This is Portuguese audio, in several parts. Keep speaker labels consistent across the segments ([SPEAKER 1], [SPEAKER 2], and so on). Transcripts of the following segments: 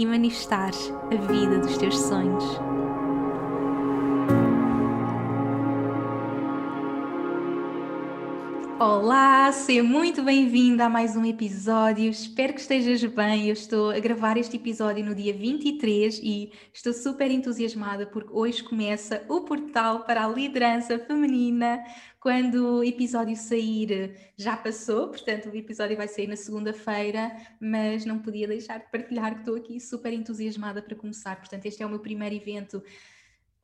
[SPEAKER 1] e manifestares a vida dos teus sonhos. Olá, seja muito bem-vinda a mais um episódio. Espero que estejas bem. Eu estou a gravar este episódio no dia 23 e estou super entusiasmada porque hoje começa o portal para a liderança feminina. Quando o episódio sair, já passou, portanto, o episódio vai sair na segunda-feira, mas não podia deixar de partilhar que estou aqui super entusiasmada para começar. Portanto, este é o meu primeiro evento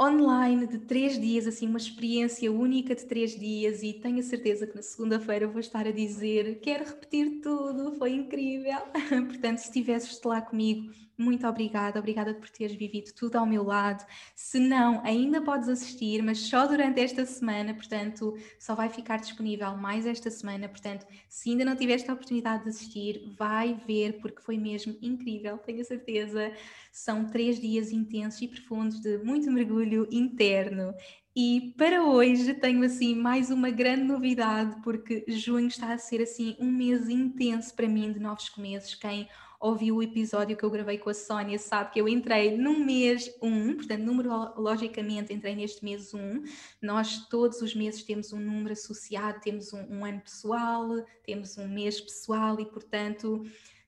[SPEAKER 1] online de três dias, assim, uma experiência única de três dias, e tenho a certeza que na segunda-feira vou estar a dizer: quero repetir tudo, foi incrível. Portanto, se estivesses lá comigo, muito obrigada, obrigada por teres vivido tudo ao meu lado. Se não, ainda podes assistir, mas só durante esta semana, portanto, só vai ficar disponível mais esta semana. Portanto, se ainda não tiveste a oportunidade de assistir, vai ver, porque foi mesmo incrível, tenho certeza. São três dias intensos e profundos de muito mergulho interno. E para hoje tenho assim mais uma grande novidade, porque junho está a ser assim um mês intenso para mim de novos começos. Quem ouviu o episódio que eu gravei com a Sónia sabe que eu entrei no mês 1, portanto, numerologicamente entrei neste mês 1. Nós todos os meses temos um número associado, temos um, um ano pessoal, temos um mês pessoal e, portanto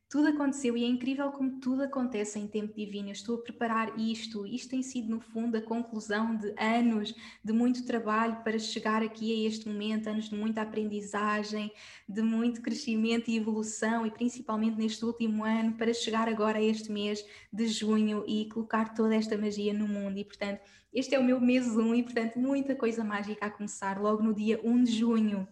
[SPEAKER 1] tudo aconteceu e é incrível como tudo acontece em tempo divino. Eu estou a preparar isto. Isto tem sido, no fundo, a conclusão de anos de muito trabalho para chegar aqui a este momento, anos de muita aprendizagem, de muito crescimento e evolução, e principalmente neste último ano, para chegar agora a este mês de junho e colocar toda esta magia no mundo. E, portanto, este é o meu mês 1 e, portanto, muita coisa mágica a começar logo no dia 1 de junho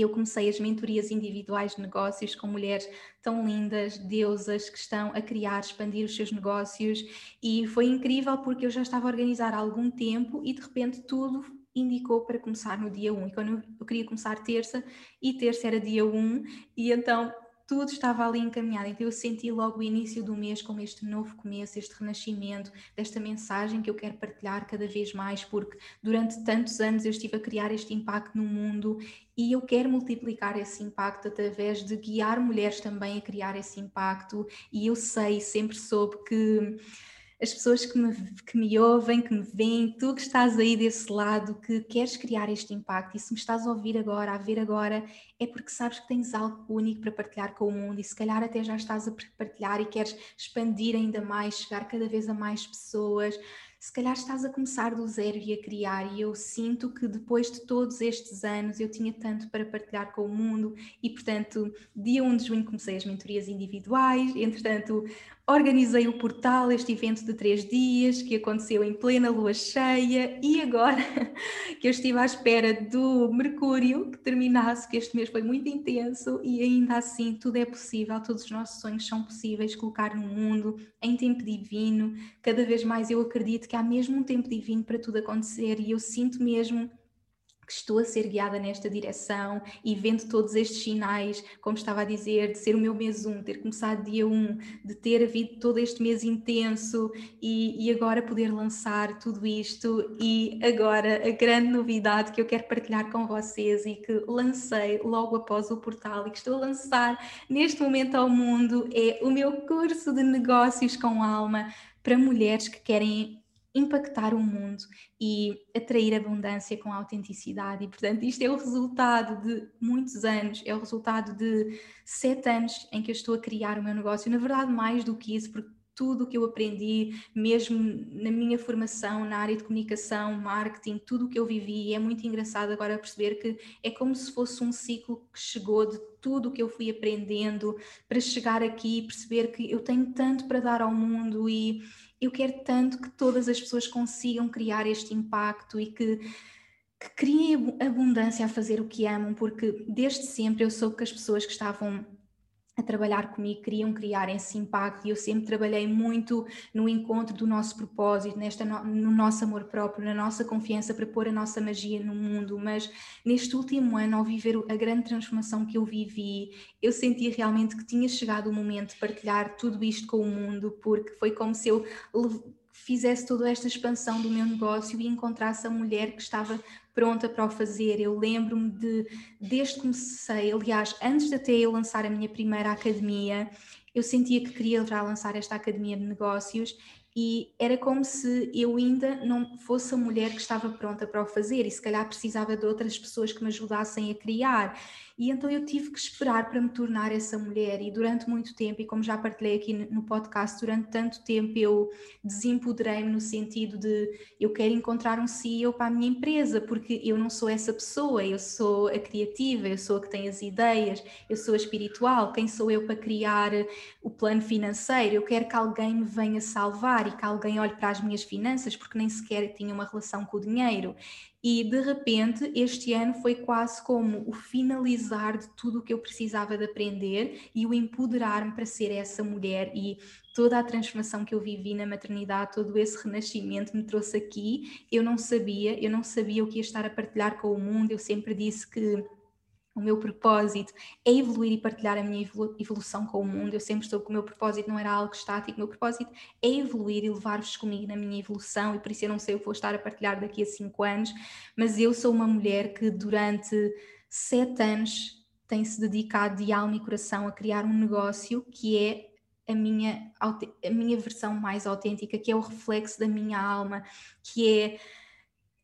[SPEAKER 1] eu comecei as mentorias individuais de negócios com mulheres tão lindas, deusas, que estão a criar, expandir os seus negócios. E foi incrível porque eu já estava a organizar há algum tempo e de repente tudo indicou para começar no dia 1 e quando eu queria começar terça e terça era dia 1 e então tudo estava ali encaminhado. Então eu senti logo o início do mês como este novo começo, este renascimento, desta mensagem que eu quero partilhar cada vez mais, porque durante tantos anos eu estive a criar este impacto no mundo e eu quero multiplicar esse impacto através de guiar mulheres também a criar esse impacto. E eu sei, sempre soube que as pessoas que me, que me ouvem, que me veem, tu que estás aí desse lado, que queres criar este impacto, e se me estás a ouvir agora, a ver agora, é porque sabes que tens algo único para partilhar com o mundo e se calhar até já estás a partilhar e queres expandir ainda mais, chegar cada vez a mais pessoas. Se calhar estás a começar do zero e a criar, e eu sinto que depois de todos estes anos eu tinha tanto para partilhar com o mundo, e portanto, dia 1 de junho comecei as mentorias individuais, entretanto, organizei o portal, este evento de três dias que aconteceu em plena lua cheia, e agora que eu estive à espera do Mercúrio que terminasse, que este mês foi muito intenso, e ainda assim tudo é possível, todos os nossos sonhos são possíveis colocar no mundo em tempo divino. Cada vez mais eu acredito que há mesmo um tempo divino para tudo acontecer e eu sinto mesmo que estou a ser guiada nesta direção e vendo todos estes sinais, como estava a dizer, de ser o meu mês 1, ter começado dia 1, de ter havido todo este mês intenso e, e agora poder lançar tudo isto e agora a grande novidade que eu quero partilhar com vocês e que lancei logo após o portal e que estou a lançar neste momento ao mundo é o meu curso de negócios com alma para mulheres que querem impactar o mundo e atrair abundância com autenticidade. E, portanto, isto é o resultado de muitos anos, é o resultado de sete anos em que eu estou a criar o meu negócio. Na verdade, mais do que isso, porque tudo o que eu aprendi, mesmo na minha formação na área de comunicação, marketing, tudo o que eu vivi, e é muito engraçado agora perceber que é como se fosse um ciclo que chegou de tudo o que eu fui aprendendo para chegar aqui e perceber que eu tenho tanto para dar ao mundo e eu quero tanto que todas as pessoas consigam criar este impacto e que, que criem abundância a fazer o que amam, porque desde sempre eu soube que as pessoas que estavam a trabalhar comigo queriam criar esse impacto e eu sempre trabalhei muito no encontro do nosso propósito, nesta no, no, nosso amor próprio, na nossa confiança para pôr a nossa magia no mundo, mas neste último ano, ao viver a grande transformação que eu vivi, eu senti realmente que tinha chegado o momento de partilhar tudo isto com o mundo, porque foi como se eu fizesse toda esta expansão do meu negócio e encontrasse a mulher que estava pronta para o fazer. Eu lembro-me de, desde que comecei, aliás, antes de até eu lançar a minha primeira academia, eu sentia que queria já lançar esta academia de negócios e era como se eu ainda não fosse a mulher que estava pronta para o fazer e se calhar precisava de outras pessoas que me ajudassem a criar. E então eu tive que esperar para me tornar essa mulher, e durante muito tempo, e como já partilhei aqui no podcast, durante tanto tempo eu desempoderei-me no sentido de eu quero encontrar um CEO para a minha empresa, porque eu não sou essa pessoa, eu sou a criativa, eu sou a que tem as ideias, eu sou a espiritual, quem sou eu para criar o plano financeiro? Eu quero que alguém me venha salvar e que alguém olhe para as minhas finanças, porque nem sequer tinha uma relação com o dinheiro. E de repente, este ano foi quase como o finalizar de tudo o que eu precisava de aprender e o empoderar-me para ser essa mulher. E toda a transformação que eu vivi na maternidade, todo esse renascimento me trouxe aqui. Eu não sabia, eu não sabia o que ia estar a partilhar com o mundo. Eu sempre disse que o meu propósito é evoluir e partilhar a minha evolução com o mundo. Eu sempre estou com o meu propósito, não era algo estático, o meu propósito é evoluir e levar-vos comigo na minha evolução, e por isso eu não sei o que vou estar a partilhar daqui a cinco anos, mas eu sou uma mulher que durante sete anos tem se dedicado de alma e coração a criar um negócio que é a minha, a minha versão mais autêntica, que é o reflexo da minha alma, que é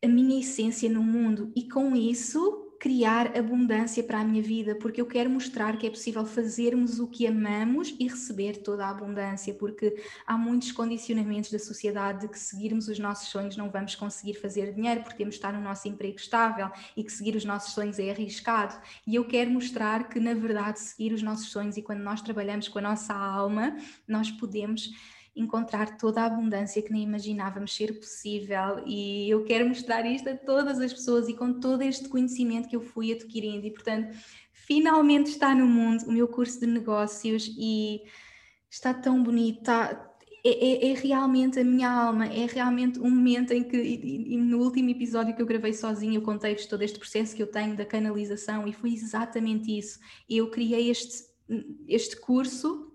[SPEAKER 1] a minha essência no mundo, e com isso criar abundância para a minha vida, porque eu quero mostrar que é possível fazermos o que amamos e receber toda a abundância, porque há muitos condicionamentos da sociedade de que seguirmos os nossos sonhos não vamos conseguir fazer dinheiro, porque temos de estar no nosso emprego estável e que seguir os nossos sonhos é arriscado. E eu quero mostrar que, na verdade, seguir os nossos sonhos e quando nós trabalhamos com a nossa alma, nós podemos encontrar toda a abundância que nem imaginávamos ser possível e eu quero mostrar isto a todas as pessoas e com todo este conhecimento que eu fui adquirindo e portanto finalmente está no mundo o meu curso de negócios e está tão bonito, está, é, é, é, realmente a minha alma, é realmente um momento em que, e, e no último episódio que eu gravei sozinha, eu contei-vos todo este processo que eu tenho da canalização e foi exatamente isso. Eu criei este, este curso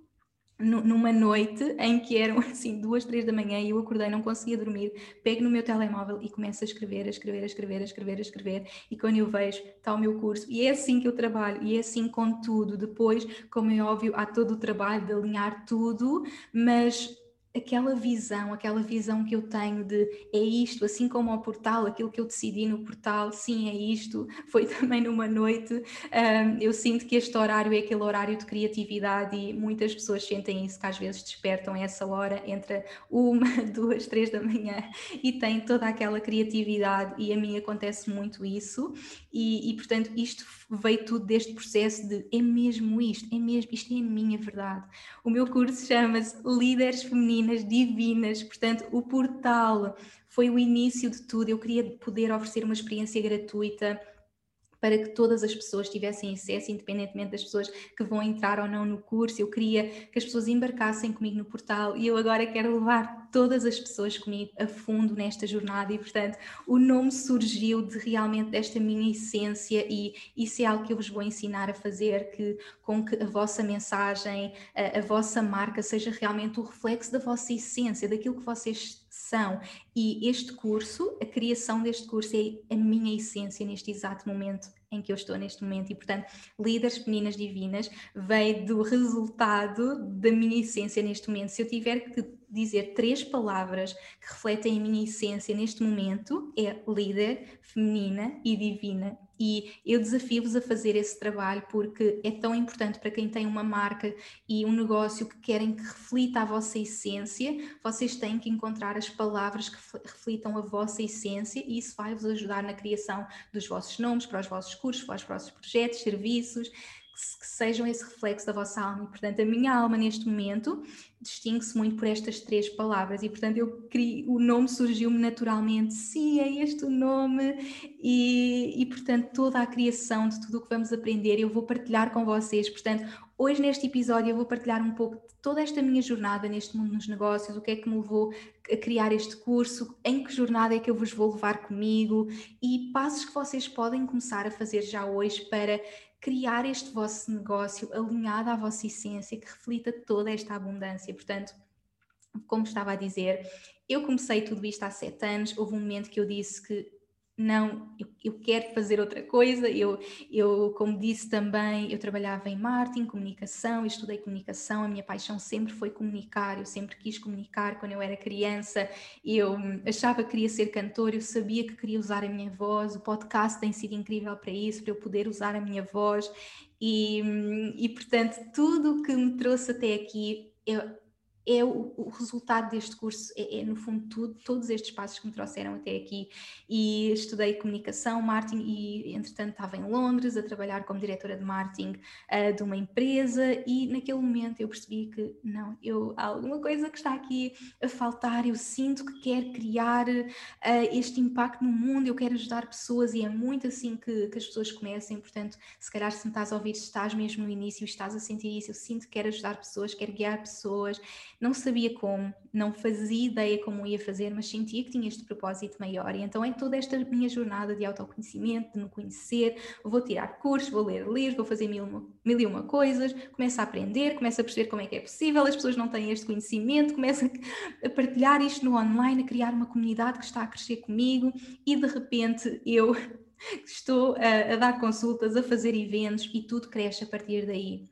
[SPEAKER 1] numa noite em que eram assim duas, três da manhã e eu acordei, não conseguia dormir, pego no meu telemóvel e começo a escrever, a escrever, a escrever, a escrever, a escrever e quando eu vejo está o meu curso e é assim que eu trabalho e é assim com tudo. Depois, como é óbvio, há todo o trabalho de alinhar tudo, mas aquela visão, aquela visão que eu tenho de é isto, assim como ao portal, aquilo que eu decidi no portal, sim, é isto, foi também numa noite. Um, eu sinto que este horário é aquele horário de criatividade e muitas pessoas sentem isso, que às vezes despertam essa hora entre uma, duas, três da manhã e têm toda aquela criatividade, e a mim acontece muito isso, e, e portanto isto veio tudo deste processo de é mesmo isto, é mesmo, isto é a minha verdade. O meu curso chama-se Líderes Femininas Divinas, portanto, o portal foi o início de tudo. Eu queria poder oferecer uma experiência gratuita para que todas as pessoas tivessem acesso, independentemente das pessoas que vão entrar ou não no curso. Eu queria que as pessoas embarcassem comigo no portal e eu agora quero levar todas as pessoas comigo a fundo nesta jornada e, portanto, o nome surgiu de realmente desta minha essência e isso é algo que eu vos vou ensinar a fazer, que com que a vossa mensagem, a, a vossa marca seja realmente o reflexo da vossa essência, daquilo que vocês E este curso, a criação deste curso é a minha essência neste exato momento em que eu estou neste momento e, portanto, Líderes Meninas Divinas veio do resultado da minha essência neste momento. Se eu tiver que dizer três palavras que refletem a minha essência neste momento, é líder, feminina e divina. E eu desafio-vos a fazer esse trabalho porque é tão importante para quem tem uma marca e um negócio que querem que reflita a vossa essência, vocês têm que encontrar as palavras que reflitam a vossa essência e isso vai vos ajudar na criação dos vossos nomes, para os vossos cursos, para os vossos projetos, serviços, que sejam esse reflexo da vossa alma. E, portanto, a minha alma neste momento distingue-se muito por estas três palavras. E, portanto, eu criei, o nome surgiu-me naturalmente. Sim, é este o nome. E, e, portanto, toda a criação de tudo o que vamos aprender, eu vou partilhar com vocês. Portanto, hoje neste episódio eu vou partilhar um pouco de toda esta minha jornada neste mundo dos negócios, o que é que me levou a criar este curso, em que jornada é que eu vos vou levar comigo e passos que vocês podem começar a fazer já hoje para criar este vosso negócio alinhado à vossa essência, que reflita toda esta abundância. Portanto, como estava a dizer, eu comecei tudo isto há sete anos. Houve um momento que eu disse que não, eu, eu, quero fazer outra coisa. Eu, eu, como disse também, eu trabalhava em marketing, comunicação, estudei comunicação. A minha paixão sempre foi comunicar. Eu sempre quis comunicar quando eu era criança. Eu achava que queria ser cantor. Eu sabia que queria usar a minha voz. O podcast tem sido incrível para isso, para eu poder usar a minha voz. E, e portanto, tudo o que me trouxe até aqui, eu, é o, o, resultado deste curso, é, é, no fundo tudo, todos estes passos que me trouxeram até aqui. E estudei comunicação, marketing e entretanto estava em Londres a trabalhar como diretora de marketing uh, de uma empresa e naquele momento eu percebi que não, eu, há alguma coisa que está aqui a faltar, eu sinto que quero criar uh, este impacto no mundo, eu quero ajudar pessoas e é muito assim que, que as pessoas comecem, portanto se calhar se me estás a ouvir, estás mesmo no início estás a sentir isso, eu sinto que quero ajudar pessoas, quero guiar pessoas não sabia como, não fazia ideia como ia fazer, mas sentia que tinha este propósito maior. E então, em toda esta minha jornada de autoconhecimento, de me conhecer, vou tirar cursos, vou ler livros, vou fazer mil, mil e uma coisas, começo a aprender, começo a perceber como é que é possível, as pessoas não têm este conhecimento, começo a partilhar isto no online, a criar uma comunidade que está a crescer comigo e de repente eu estou a, a dar consultas, a fazer eventos e tudo cresce a partir daí.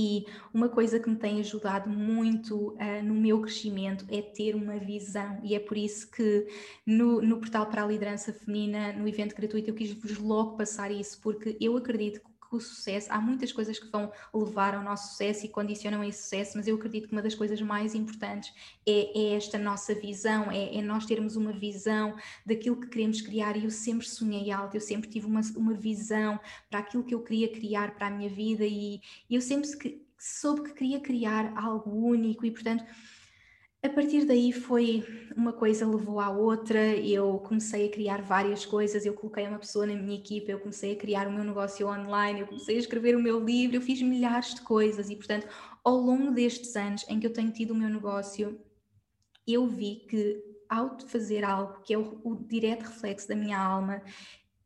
[SPEAKER 1] E uma coisa que me tem ajudado muito uh, no meu crescimento é ter uma visão, e é por isso que no, no Portal para a Liderança Feminina, no evento gratuito, eu quis-vos logo passar isso, porque eu acredito que o sucesso, há muitas coisas que vão levar ao nosso sucesso e condicionam esse sucesso, mas eu acredito que uma das coisas mais importantes é, é esta nossa visão, é, é, nós termos uma visão daquilo que queremos criar. E eu sempre sonhei alto, eu sempre tive uma, uma visão para aquilo que eu queria criar para a minha vida, e, e eu sempre soube que queria criar algo único, e portanto a partir daí foi uma coisa levou à outra, eu comecei a criar várias coisas, eu coloquei uma pessoa na minha equipa, eu comecei a criar o meu negócio online, eu comecei a escrever o meu livro, eu fiz milhares de coisas e, portanto, ao longo destes anos em que eu tenho tido o meu negócio, eu vi que ao fazer algo que é o, o direto reflexo da minha alma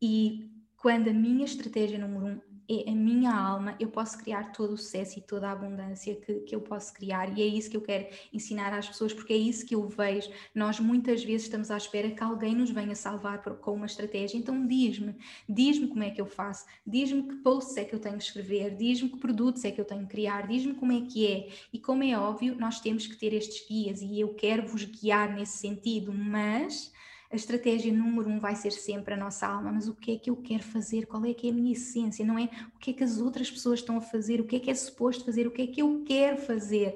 [SPEAKER 1] e quando a minha estratégia número um é a minha alma, eu posso criar todo o sucesso e toda a abundância que, que eu posso criar, e é isso que eu quero ensinar às pessoas, porque é isso que eu vejo. Nós muitas vezes estamos à espera que alguém nos venha salvar por, com uma estratégia, então diz-me, diz-me como é que eu faço, diz-me que posts é que eu tenho que escrever, diz-me que produtos é que eu tenho que criar, diz-me como é que é. E como é óbvio, nós temos que ter estes guias, e eu quero vos guiar nesse sentido, mas a estratégia número um vai ser sempre a nossa alma, mas o que é que eu quero fazer? Qual é que é a minha essência? Não é o que é que as outras pessoas estão a fazer? O que é que é suposto fazer? O que é que eu quero fazer?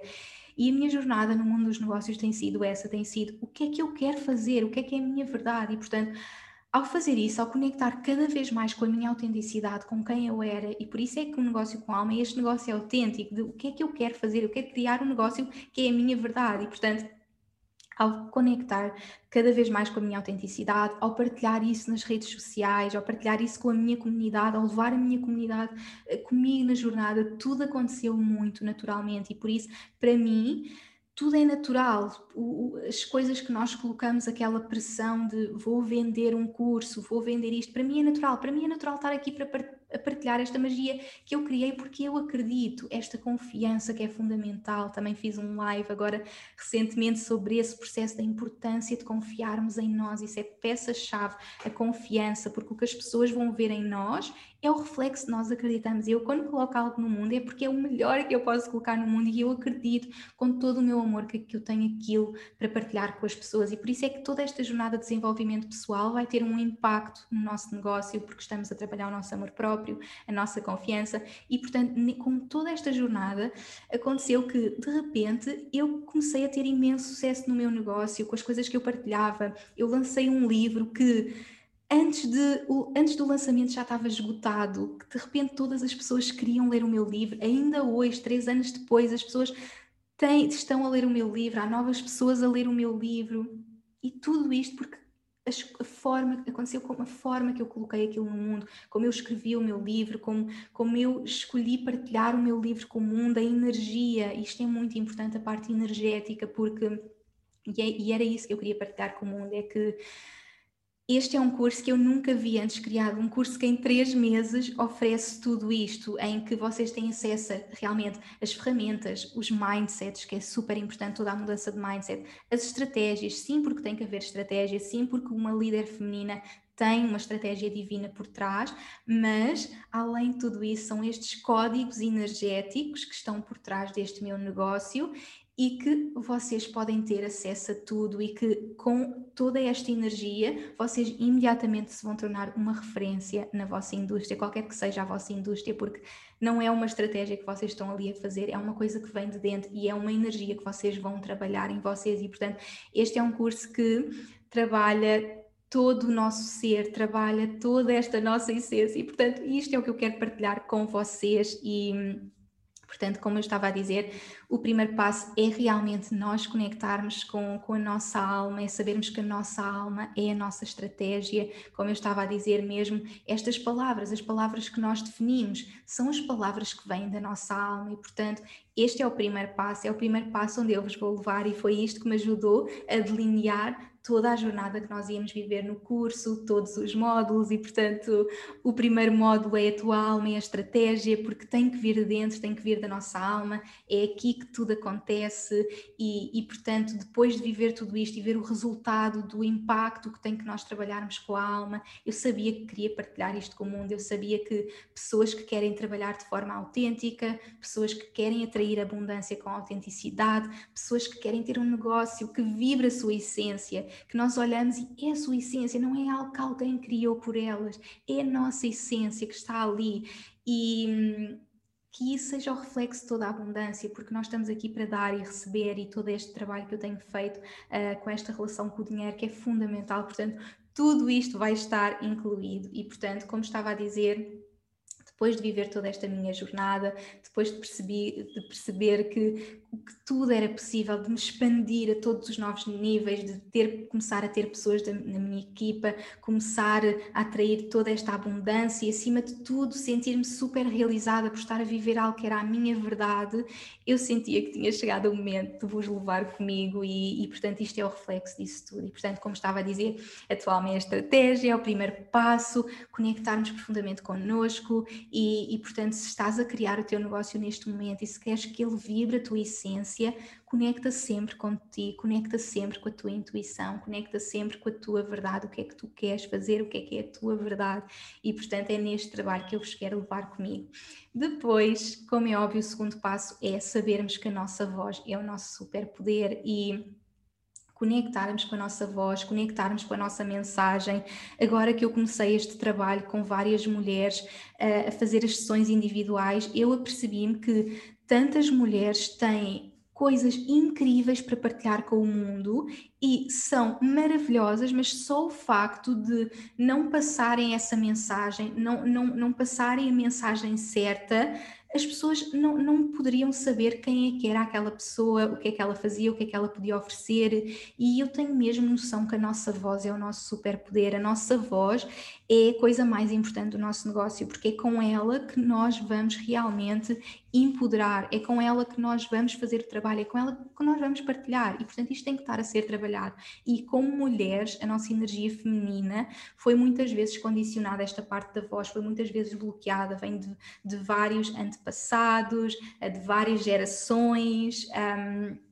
[SPEAKER 1] E a minha jornada no mundo dos negócios tem sido essa, tem sido o que é que eu quero fazer? O que é que é a minha verdade? E portanto, ao fazer isso, ao conectar cada vez mais com a minha autenticidade, com quem eu era, e por isso é que o um negócio com alma, este negócio é autêntico, de o que é que eu quero fazer, eu quero criar um negócio que é a minha verdade, e portanto ao conectar cada vez mais com a minha autenticidade, ao partilhar isso nas redes sociais, ao partilhar isso com a minha comunidade, ao levar a minha comunidade eh, comigo na jornada, tudo aconteceu muito naturalmente e por isso, para mim, tudo é natural. As coisas que nós colocamos, aquela pressão de vou vender um curso, vou vender isto, para mim é natural. Para mim é natural estar aqui para a partilhar esta magia que eu criei porque eu acredito, esta confiança que é fundamental. Também fiz um live agora recentemente sobre esse processo da importância de confiarmos em nós. Isso é peça-chave, a confiança, porque o que as pessoas vão ver em nós é o reflexo que nós acreditamos. Eu, quando coloco algo no mundo, é porque é o melhor que eu posso colocar no mundo e eu acredito com todo o meu amor que, que eu tenho aquilo para partilhar com as pessoas. E por isso é que toda esta jornada de desenvolvimento pessoal vai ter um impacto no nosso negócio, porque estamos a trabalhar o nosso amor próprio, a nossa confiança. E, portanto, com toda esta jornada, aconteceu que, de repente, eu comecei a ter imenso sucesso no meu negócio, com as coisas que eu partilhava. Eu lancei um livro que antes, de, antes do lançamento já estava esgotado, que de repente todas as pessoas queriam ler o meu livro, ainda hoje, três anos depois, as pessoas têm, estão a ler o meu livro, há novas pessoas a ler o meu livro, e tudo isto porque a forma aconteceu como a forma que eu coloquei aquilo no mundo, como eu escrevi o meu livro, como, como eu escolhi partilhar o meu livro com o mundo, a energia, isto é muito importante, a parte energética, porque e, é, e era isso que eu queria partilhar com o mundo, é que este é um curso que eu nunca vi antes criado, um curso que em três meses oferece tudo isto, em que vocês têm acesso a, realmente às ferramentas, os mindsets, que é super importante, toda a mudança de mindset, as estratégias, sim, porque tem que haver estratégia, sim, porque uma líder feminina tem uma estratégia divina por trás, mas além de tudo isso, são estes códigos energéticos que estão por trás deste meu negócio e que vocês podem ter acesso a tudo e que com toda esta energia vocês imediatamente se vão tornar uma referência na vossa indústria, qualquer que seja a vossa indústria, porque não é uma estratégia que vocês estão ali a fazer, é uma coisa que vem de dentro e é uma energia que vocês vão trabalhar em vocês. E portanto este é um curso que trabalha todo o nosso ser, trabalha toda esta nossa essência. E portanto isto é o que eu quero partilhar com vocês e Portanto, como eu estava a dizer, o primeiro passo é realmente nós conectarmos com, com a nossa alma, é sabermos que a nossa alma é a nossa estratégia. Como eu estava a dizer mesmo, estas palavras, as palavras que nós definimos, são as palavras que vêm da nossa alma e, portanto, este é o primeiro passo, é o primeiro passo onde eu vos vou levar e foi isto que me ajudou a delinear toda a jornada que nós íamos viver no curso, todos os módulos, e portanto o primeiro módulo é a tua alma e a estratégia, porque tem que vir de dentro, tem que vir da nossa alma, é aqui que tudo acontece, e, e portanto depois de viver tudo isto e ver o resultado do impacto que tem que nós trabalharmos com a alma, eu sabia que queria partilhar isto com o mundo, eu sabia que pessoas que querem trabalhar de forma autêntica, pessoas que querem atrair abundância com autenticidade, pessoas que querem ter um negócio que vibra a sua essência, que nós olhamos e é a sua essência, não é algo que alguém criou por elas, é a nossa essência que está ali. E hum, que isso seja o reflexo de toda a abundância, porque nós estamos aqui para dar e receber e todo este trabalho que eu tenho feito uh, com esta relação com o dinheiro que é fundamental, portanto, tudo isto vai estar incluído. E, portanto, como estava a dizer, depois de viver toda esta minha jornada, depois de, perceber, de perceber que, que tudo era possível, de me expandir a todos os novos níveis, de ter, começar a ter pessoas da, na minha equipa, começar a atrair toda esta abundância e, acima de tudo, sentir-me super realizada por estar a viver algo que era a minha verdade, eu sentia que tinha chegado o momento de vos levar comigo e, e portanto, isto é o reflexo disso tudo. E, portanto, como estava a dizer, atualmente a estratégia é o primeiro passo, conectarmos profundamente connosco e, e, portanto, se estás a criar o teu negócio neste momento e se queres que ele vibre a tua essência, conecta sempre contigo, conecta sempre com a tua intuição, conecta sempre com a tua verdade, o que é que tu queres fazer, o que é que é a tua verdade. E, portanto, é neste trabalho que eu vos quero levar comigo. Depois, como é óbvio, o segundo passo é sabermos que a nossa voz é o nosso superpoder e conectarmos com a nossa voz, conectarmos com a nossa mensagem. Agora que eu comecei este trabalho com várias mulheres uh, a fazer as sessões individuais, eu apercebi-me que tantas mulheres têm coisas incríveis para partilhar com o mundo e são maravilhosas, mas só o facto de não passarem essa mensagem, não, não, não passarem a mensagem certa, as pessoas não, não poderiam saber quem é que era aquela pessoa, o que é que ela fazia, o que é que ela podia oferecer, e eu tenho mesmo noção que a nossa voz é o nosso superpoder, a nossa voz é a coisa mais importante do nosso negócio, porque é com ela que nós vamos realmente empoderar, é com ela que nós vamos fazer o trabalho, é com ela que nós vamos partilhar, e portanto isto tem que estar a ser trabalhado. E como mulheres, a nossa energia feminina foi muitas vezes condicionada, esta parte da voz foi muitas vezes bloqueada, vem de, de vários antepassados, de várias gerações. Um,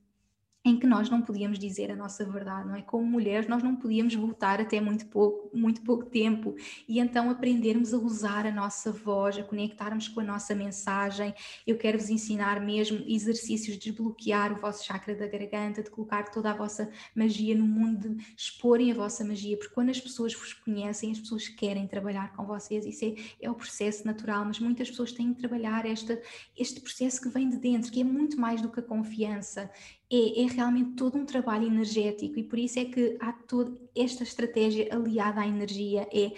[SPEAKER 1] em que nós não podíamos dizer a nossa verdade, não é? Como mulheres, nós não podíamos voltar até muito pouco, muito pouco tempo e então aprendermos a usar a nossa voz, a conectarmos com a nossa mensagem. Eu quero vos ensinar mesmo exercícios de desbloquear o vosso chakra da garganta, de colocar toda a vossa magia no mundo, de exporem a vossa magia, porque quando as pessoas vos conhecem, as pessoas querem trabalhar com vocês. Isso é, é o processo natural, mas muitas pessoas têm que trabalhar esta, este processo que vem de dentro, que é muito mais do que a confiança é, é, realmente todo um trabalho energético e por isso é que há toda esta estratégia aliada à energia, é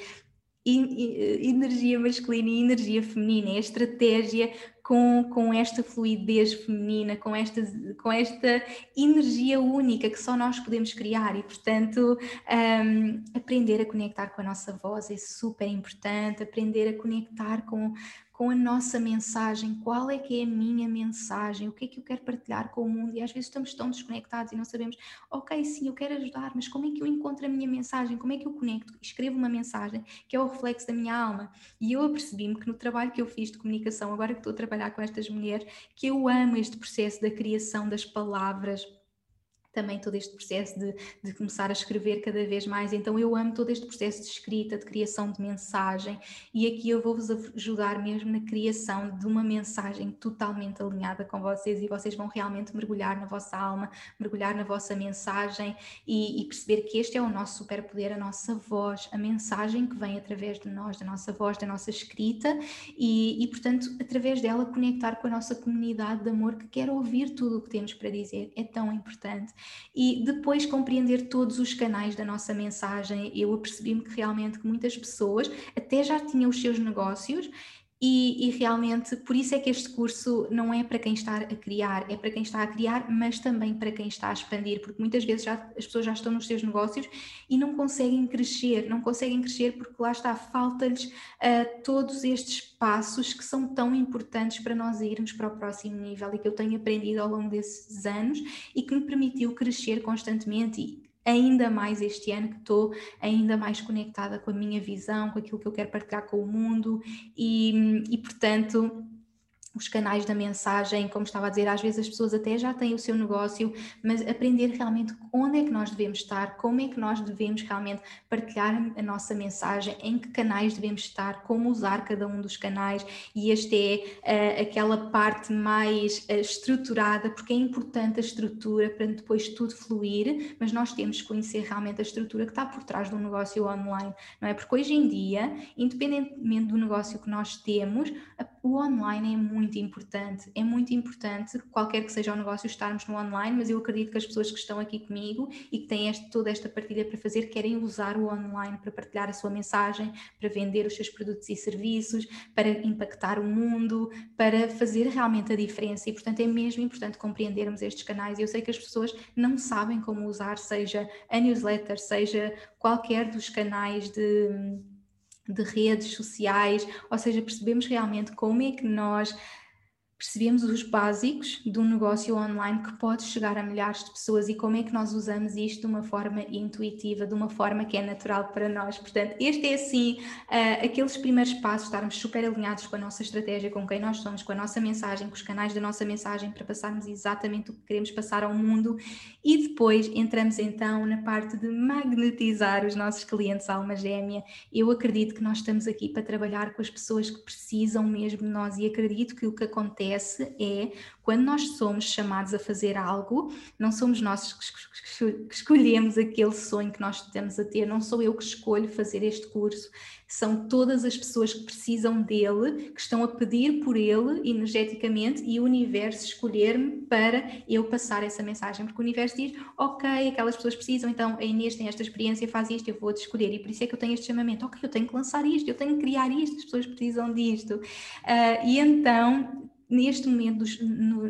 [SPEAKER 1] energia masculina e energia feminina, é a estratégia com, com esta fluidez feminina, com esta, com esta energia única que só nós podemos criar e, portanto, um, aprender a conectar com a nossa voz é super importante, aprender a conectar com, com a nossa mensagem, qual é que é a minha mensagem, o que é que eu quero partilhar com o mundo e às vezes estamos tão desconectados e não sabemos, ok, sim, eu quero ajudar, mas como é que eu encontro a minha mensagem, como é que eu conecto, escrevo uma mensagem que é o reflexo da minha alma? E eu apercebi-me que no trabalho que eu fiz de comunicação, agora que estou a trabalhar com estas mulheres, que eu amo este processo da criação das palavras, também todo este processo de, de, começar a escrever cada vez mais. Então, eu amo todo este processo de escrita, de criação de mensagem, e aqui eu vou-vos ajudar mesmo na criação de uma mensagem totalmente alinhada com vocês, e vocês vão realmente mergulhar na vossa alma, mergulhar na vossa mensagem e, e perceber que este é o nosso superpoder, a nossa voz, a mensagem que vem através de nós, da nossa voz, da nossa escrita, e, e portanto, através dela, conectar com a nossa comunidade de amor que quer ouvir tudo o que temos para dizer. É tão importante e depois compreender todos os canais da nossa mensagem. Eu apercebi-me que realmente que muitas pessoas até já tinham os seus negócios e, e, realmente por isso é que este curso não é para quem está a criar, é para quem está a criar, mas também para quem está a expandir, porque muitas vezes já, as pessoas já estão nos seus negócios e não conseguem crescer, não conseguem crescer porque lá está, falta-lhes uh, todos estes passos que são tão importantes para nós irmos para o próximo nível e que eu tenho aprendido ao longo desses anos e que me permitiu crescer constantemente e ainda mais este ano que estou ainda mais conectada com a minha visão, com aquilo que eu quero partilhar com o mundo. E, e portanto os canais da mensagem, como estava a dizer, às vezes as pessoas até já têm o seu negócio, mas aprender realmente onde é que nós devemos estar, como é que nós devemos realmente partilhar a nossa mensagem, em que canais devemos estar, como usar cada um dos canais, e esta é uh, aquela parte mais uh, estruturada, porque é importante a estrutura para depois tudo fluir, mas nós temos que conhecer realmente a estrutura que está por trás do negócio online, não é? Porque hoje em dia, independentemente do negócio que nós temos, o online é muito importante, é muito importante, qualquer que seja o negócio, estarmos no online, mas eu acredito que as pessoas que estão aqui comigo e que têm este, toda esta partilha para fazer querem usar o online para partilhar a sua mensagem, para vender os seus produtos e serviços, para impactar o mundo, para fazer realmente a diferença e, portanto, é mesmo importante compreendermos estes canais. Eu sei que as pessoas não sabem como usar, seja a newsletter, seja qualquer dos canais de de redes sociais, ou seja, percebemos realmente como é que nós percebemos os básicos de um negócio online que pode chegar a milhares de pessoas e como é que nós usamos isto de uma forma intuitiva, de uma forma que é natural para nós. Portanto, este é assim uh, aqueles primeiros passos, estarmos super alinhados com a nossa estratégia, com quem nós somos, com a nossa mensagem, com os canais da nossa mensagem para passarmos exatamente o que queremos passar ao mundo e depois entramos então na parte de magnetizar os nossos clientes alma gêmea. Eu acredito que nós estamos aqui para trabalhar com as pessoas que precisam mesmo de nós e acredito que o que acontece acontece é quando nós somos chamados a fazer algo, não somos nós que escolhemos aquele sonho que nós estamos a ter, não sou eu que escolho fazer este curso, são todas as pessoas que precisam dele, que estão a pedir por ele energeticamente e o universo escolher-me para eu passar essa mensagem, porque o universo diz: Ok, aquelas pessoas precisam, então a Inês tem esta experiência, faz isto, eu vou-te escolher, e por isso é que eu tenho este chamamento: Ok, eu tenho que lançar isto, eu tenho que criar isto, as pessoas precisam disto. Uh, e então neste momento, no,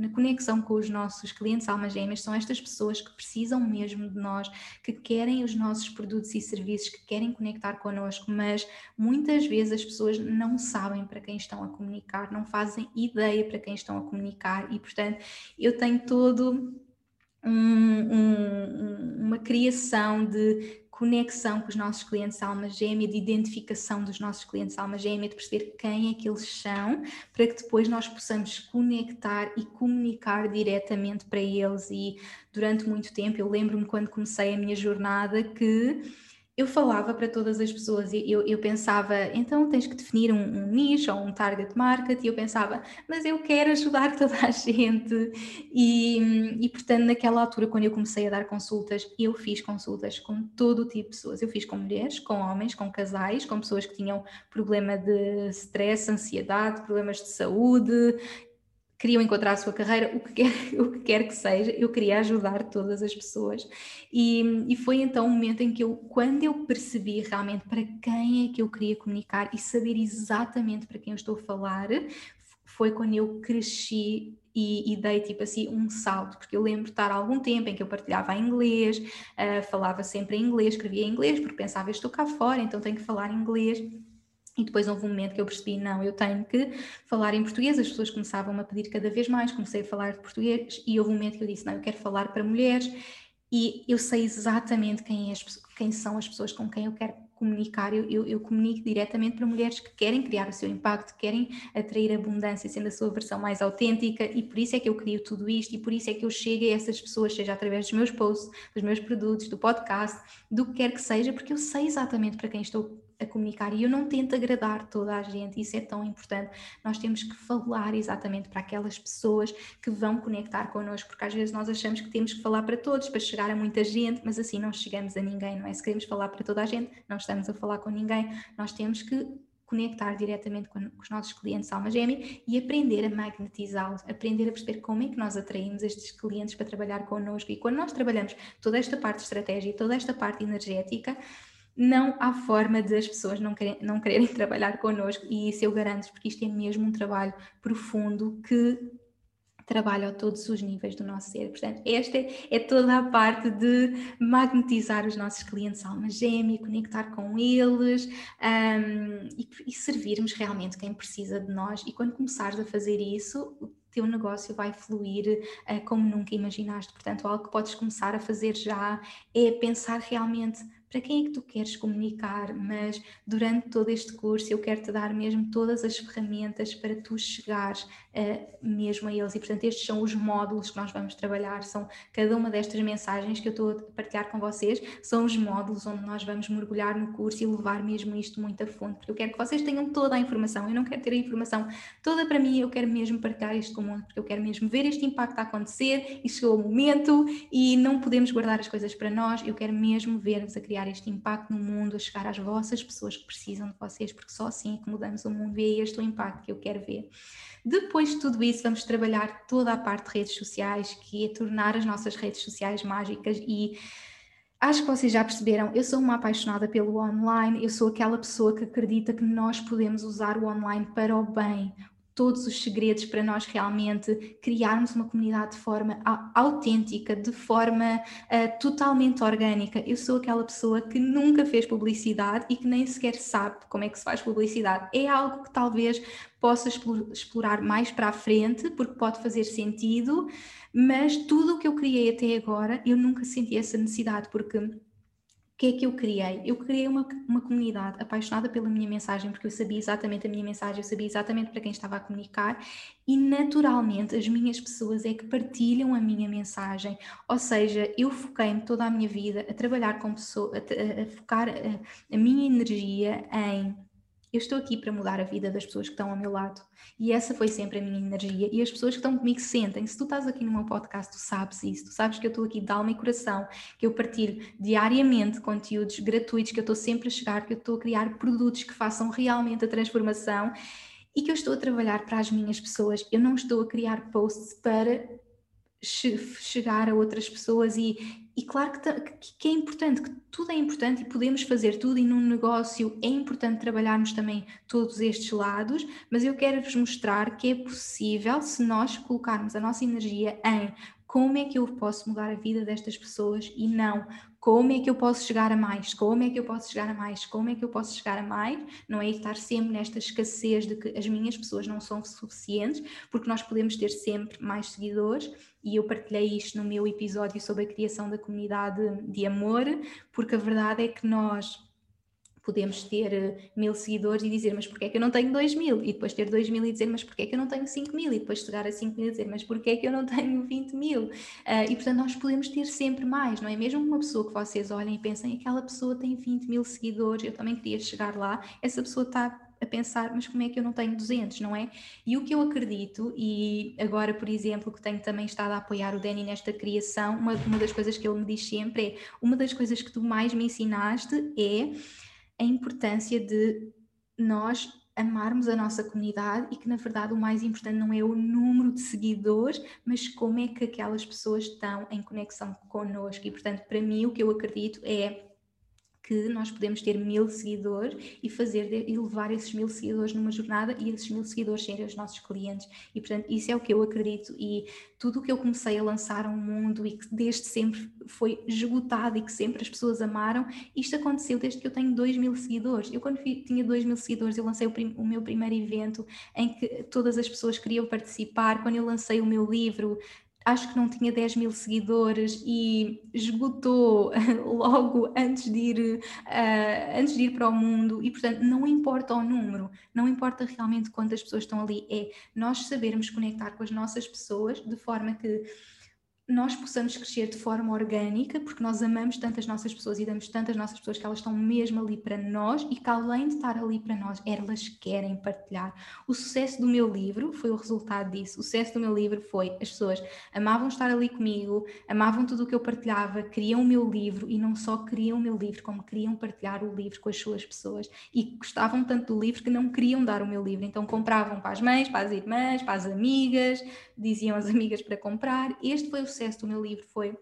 [SPEAKER 1] na conexão com os nossos clientes almas gêmeas, são estas pessoas que precisam mesmo de nós, que querem os nossos produtos e serviços, que querem conectar connosco, mas muitas vezes as pessoas não sabem para quem estão a comunicar, não fazem ideia para quem estão a comunicar e, portanto, eu tenho todo um, um, uma criação de conexão com os nossos clientes alma gêmea, de identificação dos nossos clientes alma gêmea, de perceber quem é que eles são, para que depois nós possamos conectar e comunicar diretamente para eles. E durante muito tempo, eu lembro-me quando comecei a minha jornada que eu falava para todas as pessoas e eu, eu pensava, então tens que definir um, um, nicho ou um target market, e eu pensava, mas eu quero ajudar toda a gente. E, e portanto, naquela altura, quando eu comecei a dar consultas, eu fiz consultas com todo o tipo de pessoas. Eu fiz com mulheres, com homens, com casais, com pessoas que tinham problema de stress, ansiedade, problemas de saúde, queriam encontrar a sua carreira, o que quer, o que, quer que seja, eu queria ajudar todas as pessoas. E, e foi então o momento em que eu, quando eu percebi realmente para quem é que eu queria comunicar e saber exatamente para quem eu estou a falar, foi quando eu cresci e, e, dei tipo assim um salto, porque eu lembro de estar algum tempo em que eu partilhava em inglês, uh, falava sempre em inglês, escrevia em inglês, porque pensava, estou cá fora, então tenho que falar inglês. E depois houve um momento que eu percebi, não, eu tenho que falar em português, as pessoas começavam a pedir cada vez mais, comecei a falar de português e houve um momento que eu disse, não, eu quero falar para mulheres e eu sei exatamente quem, é as, quem são as pessoas com quem eu quero comunicar, eu, eu, eu, comunico diretamente para mulheres que querem criar o seu impacto, querem atrair abundância, sendo a sua versão mais autêntica, e por isso é que eu crio tudo isto, e por isso é que eu chego a essas pessoas, seja através dos meus posts, dos meus produtos, do podcast, do que quer que seja, porque eu sei exatamente para quem estou a comunicar e eu não tento agradar toda a gente, isso é tão importante. Nós temos que falar exatamente para aquelas pessoas que vão conectar connosco, porque às vezes nós achamos que temos que falar para todos, para chegar a muita gente, mas assim não chegamos a ninguém, não é? Se queremos falar para toda a gente, não estamos a falar com ninguém, nós temos que conectar diretamente com, os nossos clientes alma gêmea e aprender a magnetizá-los, aprender a perceber como é que nós atraímos estes clientes para trabalhar connosco e quando nós trabalhamos toda esta parte de estratégia e toda esta parte energética, não há forma de as pessoas não, querem, não quererem trabalhar connosco e isso eu garanto, porque isto é mesmo um trabalho profundo que trabalha a todos os níveis do nosso ser. Portanto, esta é, toda a parte de magnetizar os nossos clientes alma gêmea, conectar com eles um, e, e servirmos realmente quem precisa de nós. E quando começares a fazer isso, o teu negócio vai fluir uh, como nunca imaginaste. Portanto, algo que podes começar a fazer já é pensar realmente para quem é que tu queres comunicar, mas durante todo este curso eu quero te dar mesmo todas as ferramentas para tu chegares uh, mesmo a eles. E portanto, estes são os módulos que nós vamos trabalhar, são cada uma destas mensagens que eu estou a partilhar com vocês, são os módulos onde nós vamos mergulhar no curso e levar mesmo isto muito a fundo, porque eu quero que vocês tenham toda a informação, eu não quero ter a informação toda para mim, eu quero mesmo partilhar isto com o mundo, porque eu quero mesmo ver este impacto a acontecer. E chegou o momento. E não podemos guardar as coisas para nós, eu quero mesmo ver-vos a criar este impacto no mundo, a chegar às vossas pessoas que precisam de vocês, porque só assim é que mudamos o mundo e é este o impacto que eu quero ver. Depois de tudo isso, vamos trabalhar toda a parte de redes sociais, que é tornar as nossas redes sociais mágicas e Acho que vocês já perceberam, eu sou uma apaixonada pelo online, eu sou aquela pessoa que acredita que nós podemos usar o online para o bem, todos os segredos para nós realmente criarmos uma comunidade de forma autêntica, de forma uh, totalmente orgânica. Eu sou aquela pessoa que nunca fez publicidade e que nem sequer sabe como é que se faz publicidade. É algo que talvez possa explorar mais para a frente, porque pode fazer sentido, mas tudo o que eu criei até agora, eu nunca senti essa necessidade, porque o que é que eu criei? Eu criei uma, uma comunidade apaixonada pela minha mensagem, porque eu sabia exatamente a minha mensagem, eu sabia exatamente para quem estava a comunicar, e naturalmente as minhas pessoas é que partilham a minha mensagem. Ou seja, eu foquei-me toda a minha vida a trabalhar com pessoas, a, a focar a, a minha energia em eu estou aqui para mudar a vida das pessoas que estão ao meu lado. E essa foi sempre a minha energia. E as pessoas que estão comigo sentem. Se tu estás aqui no meu podcast, tu sabes isso. Tu sabes que eu estou aqui de alma e coração, que eu partilho diariamente conteúdos gratuitos, que eu estou sempre a chegar, que eu estou a criar produtos que façam realmente a transformação e que eu estou a trabalhar para as minhas pessoas. Eu não estou a criar posts para chegar a outras pessoas e, e claro que, que, é importante, que tudo é importante e podemos fazer tudo, e num negócio é importante trabalharmos também todos estes lados, mas eu quero vos mostrar que é possível se nós colocarmos a nossa energia em como é que eu posso mudar a vida destas pessoas e não como é que eu posso chegar a mais, como é que eu posso chegar a mais, como é que eu posso chegar a mais, não é estar sempre nesta escassez de que as minhas pessoas não são suficientes, porque nós podemos ter sempre mais seguidores, e eu partilhei isto no meu episódio sobre a criação da comunidade de amor, porque a verdade é que nós podemos ter eh, mil seguidores e dizer, mas porquê é que eu não tenho dois mil? E depois ter dois mil e dizer, mas porquê é que eu não tenho cinco mil? E depois chegar a cinco mil e dizer, mas porquê é que eu não tenho vinte mil? Uh, e portanto nós podemos ter sempre mais, não é? Mesmo uma pessoa que vocês olhem e pensem, aquela pessoa tem 20 mil seguidores, eu também queria chegar lá, essa pessoa está a pensar, mas como é que eu não tenho 200, não é? E o que eu acredito, e agora, por exemplo, que tenho também estado a apoiar o Danny nesta criação, uma, uma das coisas que ele me diz sempre é: uma das coisas que tu mais me ensinaste é a importância de nós amarmos a nossa comunidade e que, na verdade, o mais importante não é o número de seguidores, mas como é que aquelas pessoas estão em conexão connosco. E, portanto, para mim, o que eu acredito é que nós podemos ter mil seguidores e fazer e levar esses mil seguidores numa jornada e esses mil seguidores serem os nossos clientes. E portanto, isso é o que eu acredito. E tudo o que eu comecei a lançar ao mundo e que desde sempre foi esgotado e que sempre as pessoas amaram, isto aconteceu desde que eu tenho dois mil seguidores. Eu, quando tinha dois mil seguidores, eu lancei o, o meu primeiro evento em que todas as pessoas queriam participar. Quando eu lancei o meu livro, acho que não tinha 10 mil seguidores e esgotou logo antes de ir, uh, antes de ir para o mundo. E portanto não importa o número, não importa realmente quantas pessoas estão ali, é nós sabermos conectar com as nossas pessoas de forma que nós possamos crescer de forma orgânica, porque nós amamos tantas nossas pessoas e damos tantas nossas pessoas que elas estão mesmo ali para nós e que além de estar ali para nós, elas querem partilhar. O sucesso do meu livro foi o resultado disso. O sucesso do meu livro foi as pessoas amavam estar ali comigo, amavam tudo o que eu partilhava, queriam o meu livro e não só queriam o meu livro, como queriam partilhar o livro com as suas pessoas e gostavam tanto do livro que não queriam dar o meu livro. Então compravam para as mães, para as irmãs, para as amigas, diziam às amigas para comprar. Este foi o sucesso do meu livro, foi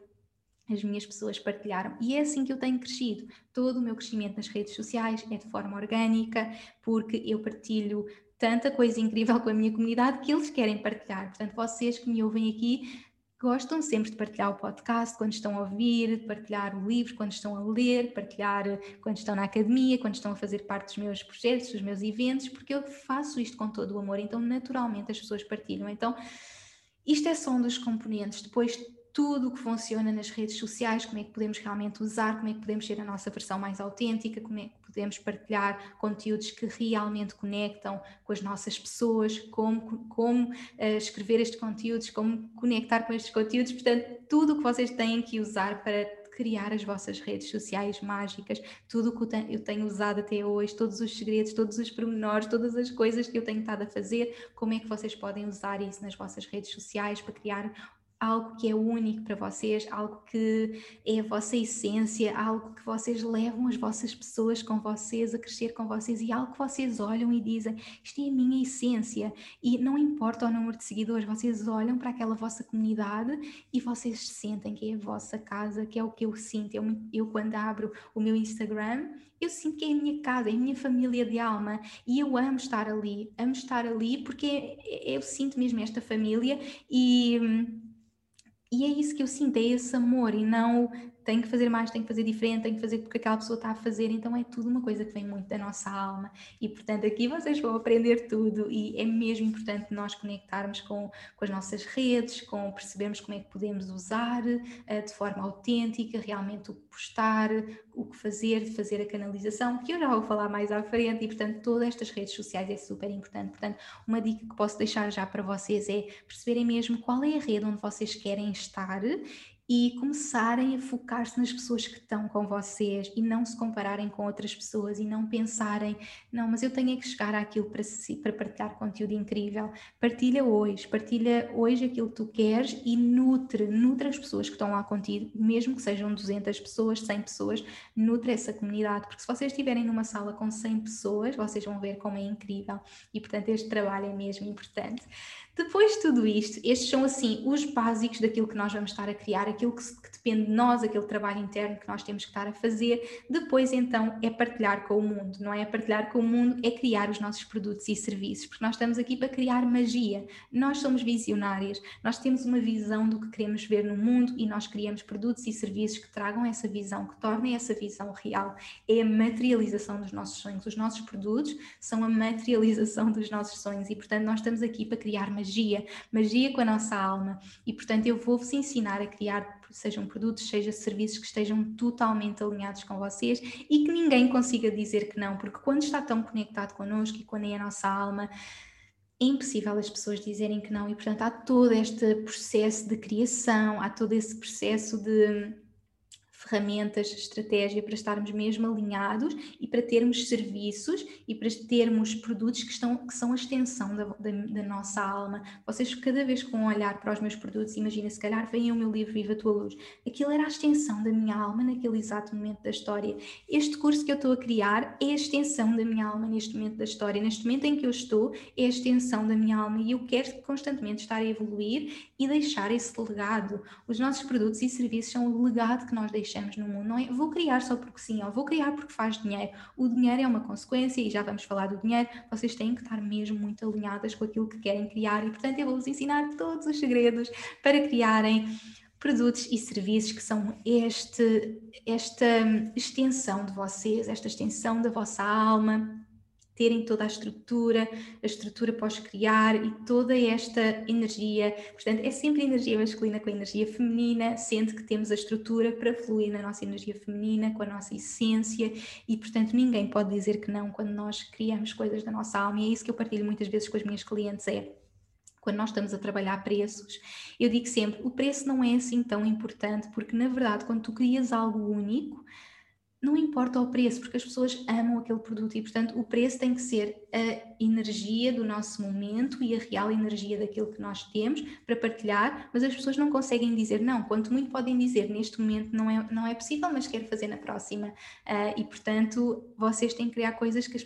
[SPEAKER 1] as minhas pessoas partilharam. E é assim que eu tenho crescido. Todo o meu crescimento nas redes sociais é de forma orgânica, porque eu partilho tanta coisa incrível com a minha comunidade que eles querem partilhar. Portanto, vocês que me ouvem aqui gostam sempre de partilhar o podcast quando estão a ouvir, de partilhar o livro quando estão a ler, partilhar quando estão na academia, quando estão a fazer parte dos meus projetos, dos meus eventos, porque eu faço isto com todo o amor, então naturalmente as pessoas partilham. Então, isto é só um dos componentes. Depois, tudo o que funciona nas redes sociais, como é que podemos realmente usar, como é que podemos ser a nossa versão mais autêntica, como é que podemos partilhar conteúdos que realmente conectam com as nossas pessoas, como, como uh, escrever estes conteúdos, como conectar com estes conteúdos. Portanto, tudo o que vocês têm que usar para criar as vossas redes sociais mágicas, tudo o que eu tenho usado até hoje, todos os segredos, todos os pormenores, todas as coisas que eu tenho estado a fazer, como é que vocês podem usar isso nas vossas redes sociais para criar algo que é único para vocês, algo que é a vossa essência, algo que vocês levam as vossas pessoas com vocês a crescer com vocês e algo que vocês olham e dizem isto é a minha essência e não importa o número de seguidores, vocês olham para aquela vossa comunidade e vocês sentem que é a vossa casa, que é o que eu sinto. Eu, eu quando abro o meu Instagram, eu sinto que é a minha casa, é a minha família de alma e eu amo estar ali, amo estar ali porque eu sinto mesmo esta família e hum, e é isso que eu sinto, é esse amor e não tenho que fazer mais, tenho que fazer diferente, tenho que fazer porque aquela pessoa está a fazer, então é tudo uma coisa que vem muito da nossa alma. E portanto aqui vocês vão aprender tudo. E é mesmo importante nós conectarmos com, com as nossas redes, com percebermos como é que podemos usar uh, de forma autêntica, realmente o que postar, o que fazer, fazer a canalização, que eu já vou falar mais à frente. E portanto todas estas redes sociais é super importante, portanto uma dica que posso deixar já para vocês é perceberem mesmo qual é a rede onde vocês querem estar e começarem a focar-se nas pessoas que estão com vocês e não se compararem com outras pessoas e não pensarem, não, mas eu tenho que chegar àquilo para, si, para partilhar conteúdo incrível. Partilha hoje, partilha hoje aquilo que tu queres e nutre, nutre as pessoas que estão lá contigo, mesmo que sejam 200 pessoas, 100 pessoas, nutre essa comunidade, porque se vocês estiverem numa sala com 100 pessoas, vocês vão ver como é incrível e portanto este trabalho é mesmo importante. Depois de tudo isto, estes são assim os básicos daquilo que nós vamos estar a criar, aquilo que, que, depende de nós, aquele trabalho interno que nós temos que estar a fazer. Depois, então, é partilhar com o mundo, não é? Partilhar com o mundo é criar os nossos produtos e serviços, porque nós estamos aqui para criar magia. Nós somos visionárias, nós temos uma visão do que queremos ver no mundo e nós criamos produtos e serviços que tragam essa visão, que tornem essa visão real. É a materialização dos nossos sonhos. Os nossos produtos são a materialização dos nossos sonhos e, portanto, nós estamos aqui para criar magia magia, com a nossa alma. E portanto, eu vou-vos ensinar a criar, sejam produtos, sejam serviços que estejam totalmente alinhados com vocês e que ninguém consiga dizer que não, porque quando está tão conectado connosco e quando é a nossa alma, é impossível as pessoas dizerem que não, e portanto há todo este processo de criação, há todo esse processo de ferramentas, estratégia para estarmos mesmo alinhados e para termos serviços e para termos produtos que, estão, que são a extensão da, da, da nossa alma. Vocês, cada vez que vão olhar para os meus produtos, imagina, se calhar vem o meu livro Viva a Tua Luz. Aquilo era a extensão da minha alma naquele exato momento da história. Este curso que eu estou a criar é a extensão da minha alma neste momento da história. Neste momento em que eu estou, é a extensão da minha alma e eu quero constantemente estar a evoluir e deixar esse legado. Os nossos produtos e serviços são o legado que nós deixamos no mundo. Não é vou criar só porque sim, ou vou criar porque faz dinheiro. O dinheiro é uma consequência e já vamos falar do dinheiro. Vocês têm que estar mesmo muito alinhadas com aquilo que querem criar e, portanto, eu vou-vos ensinar todos os segredos para criarem produtos e serviços que são este, esta extensão de vocês, esta extensão da vossa alma, terem toda a estrutura, a estrutura pós-criar e toda esta energia. Portanto, é sempre energia masculina com a energia feminina, sendo que temos a estrutura para fluir na nossa energia feminina, com a nossa essência, e portanto ninguém pode dizer que não quando nós criamos coisas da nossa alma, e é isso que eu partilho muitas vezes com as minhas clientes, é quando nós estamos a trabalhar preços, eu digo sempre, o preço não é assim tão importante, porque na verdade quando tu crias algo único, não importa o preço, porque as pessoas amam aquele produto e, portanto, o preço tem que ser a energia do nosso momento e a real energia daquilo que nós temos para partilhar, mas as pessoas não conseguem dizer não, quanto muito podem dizer neste momento não é, não é possível, mas quero fazer na próxima. Uh, e, portanto, vocês têm que criar coisas que as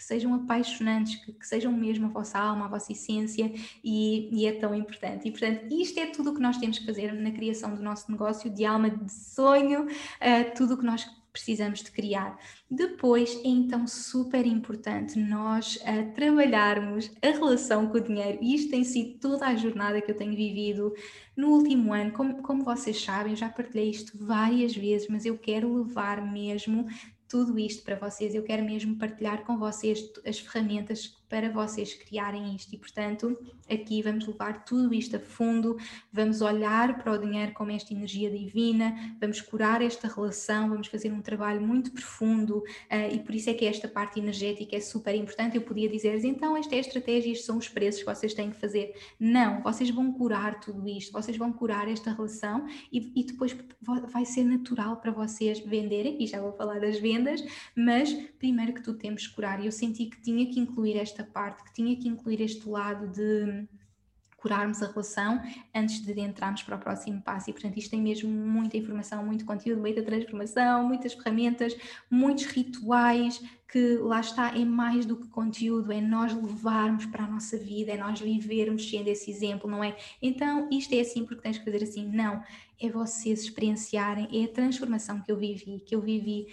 [SPEAKER 1] que sejam apaixonantes, que, que, sejam mesmo a vossa alma, a vossa essência e, e, é tão importante. E portanto, isto é tudo o que nós temos que fazer na criação do nosso negócio de alma, de sonho, uh, tudo o que nós precisamos de criar. Depois é então super importante nós uh, trabalharmos a relação com o dinheiro, e isto tem sido toda a jornada que eu tenho vivido no último ano. Como, como vocês sabem, eu já partilhei isto várias vezes, mas eu quero levar mesmo tudo isto para vocês. Eu quero mesmo partilhar com vocês as ferramentas para vocês criarem isto. E, portanto, aqui vamos levar tudo isto a fundo, vamos olhar para o dinheiro como esta energia divina, vamos curar esta relação, vamos fazer um trabalho muito profundo uh, e por isso é que esta parte energética é super importante. Eu podia dizer então, esta é a estratégia, estes são os preços que vocês têm que fazer. Não, vocês vão curar tudo isto, vocês vão curar esta relação e, e depois vai ser natural para vocês venderem, e já vou falar das vendas, mas primeiro que tudo temos que curar. Eu senti que tinha que incluir esta esta parte, que tinha que incluir este lado de curarmos a relação antes de entrarmos para o próximo passo. E, portanto, isto tem mesmo muita informação, muito conteúdo, muita transformação, muitas ferramentas, muitos rituais, que lá está, é mais do que conteúdo, é nós levarmos para a nossa vida, é nós vivermos sendo esse exemplo, não é? Então, isto é assim porque tens que fazer assim. Não, é vocês experienciarem, é a transformação que eu vivi, que eu vivi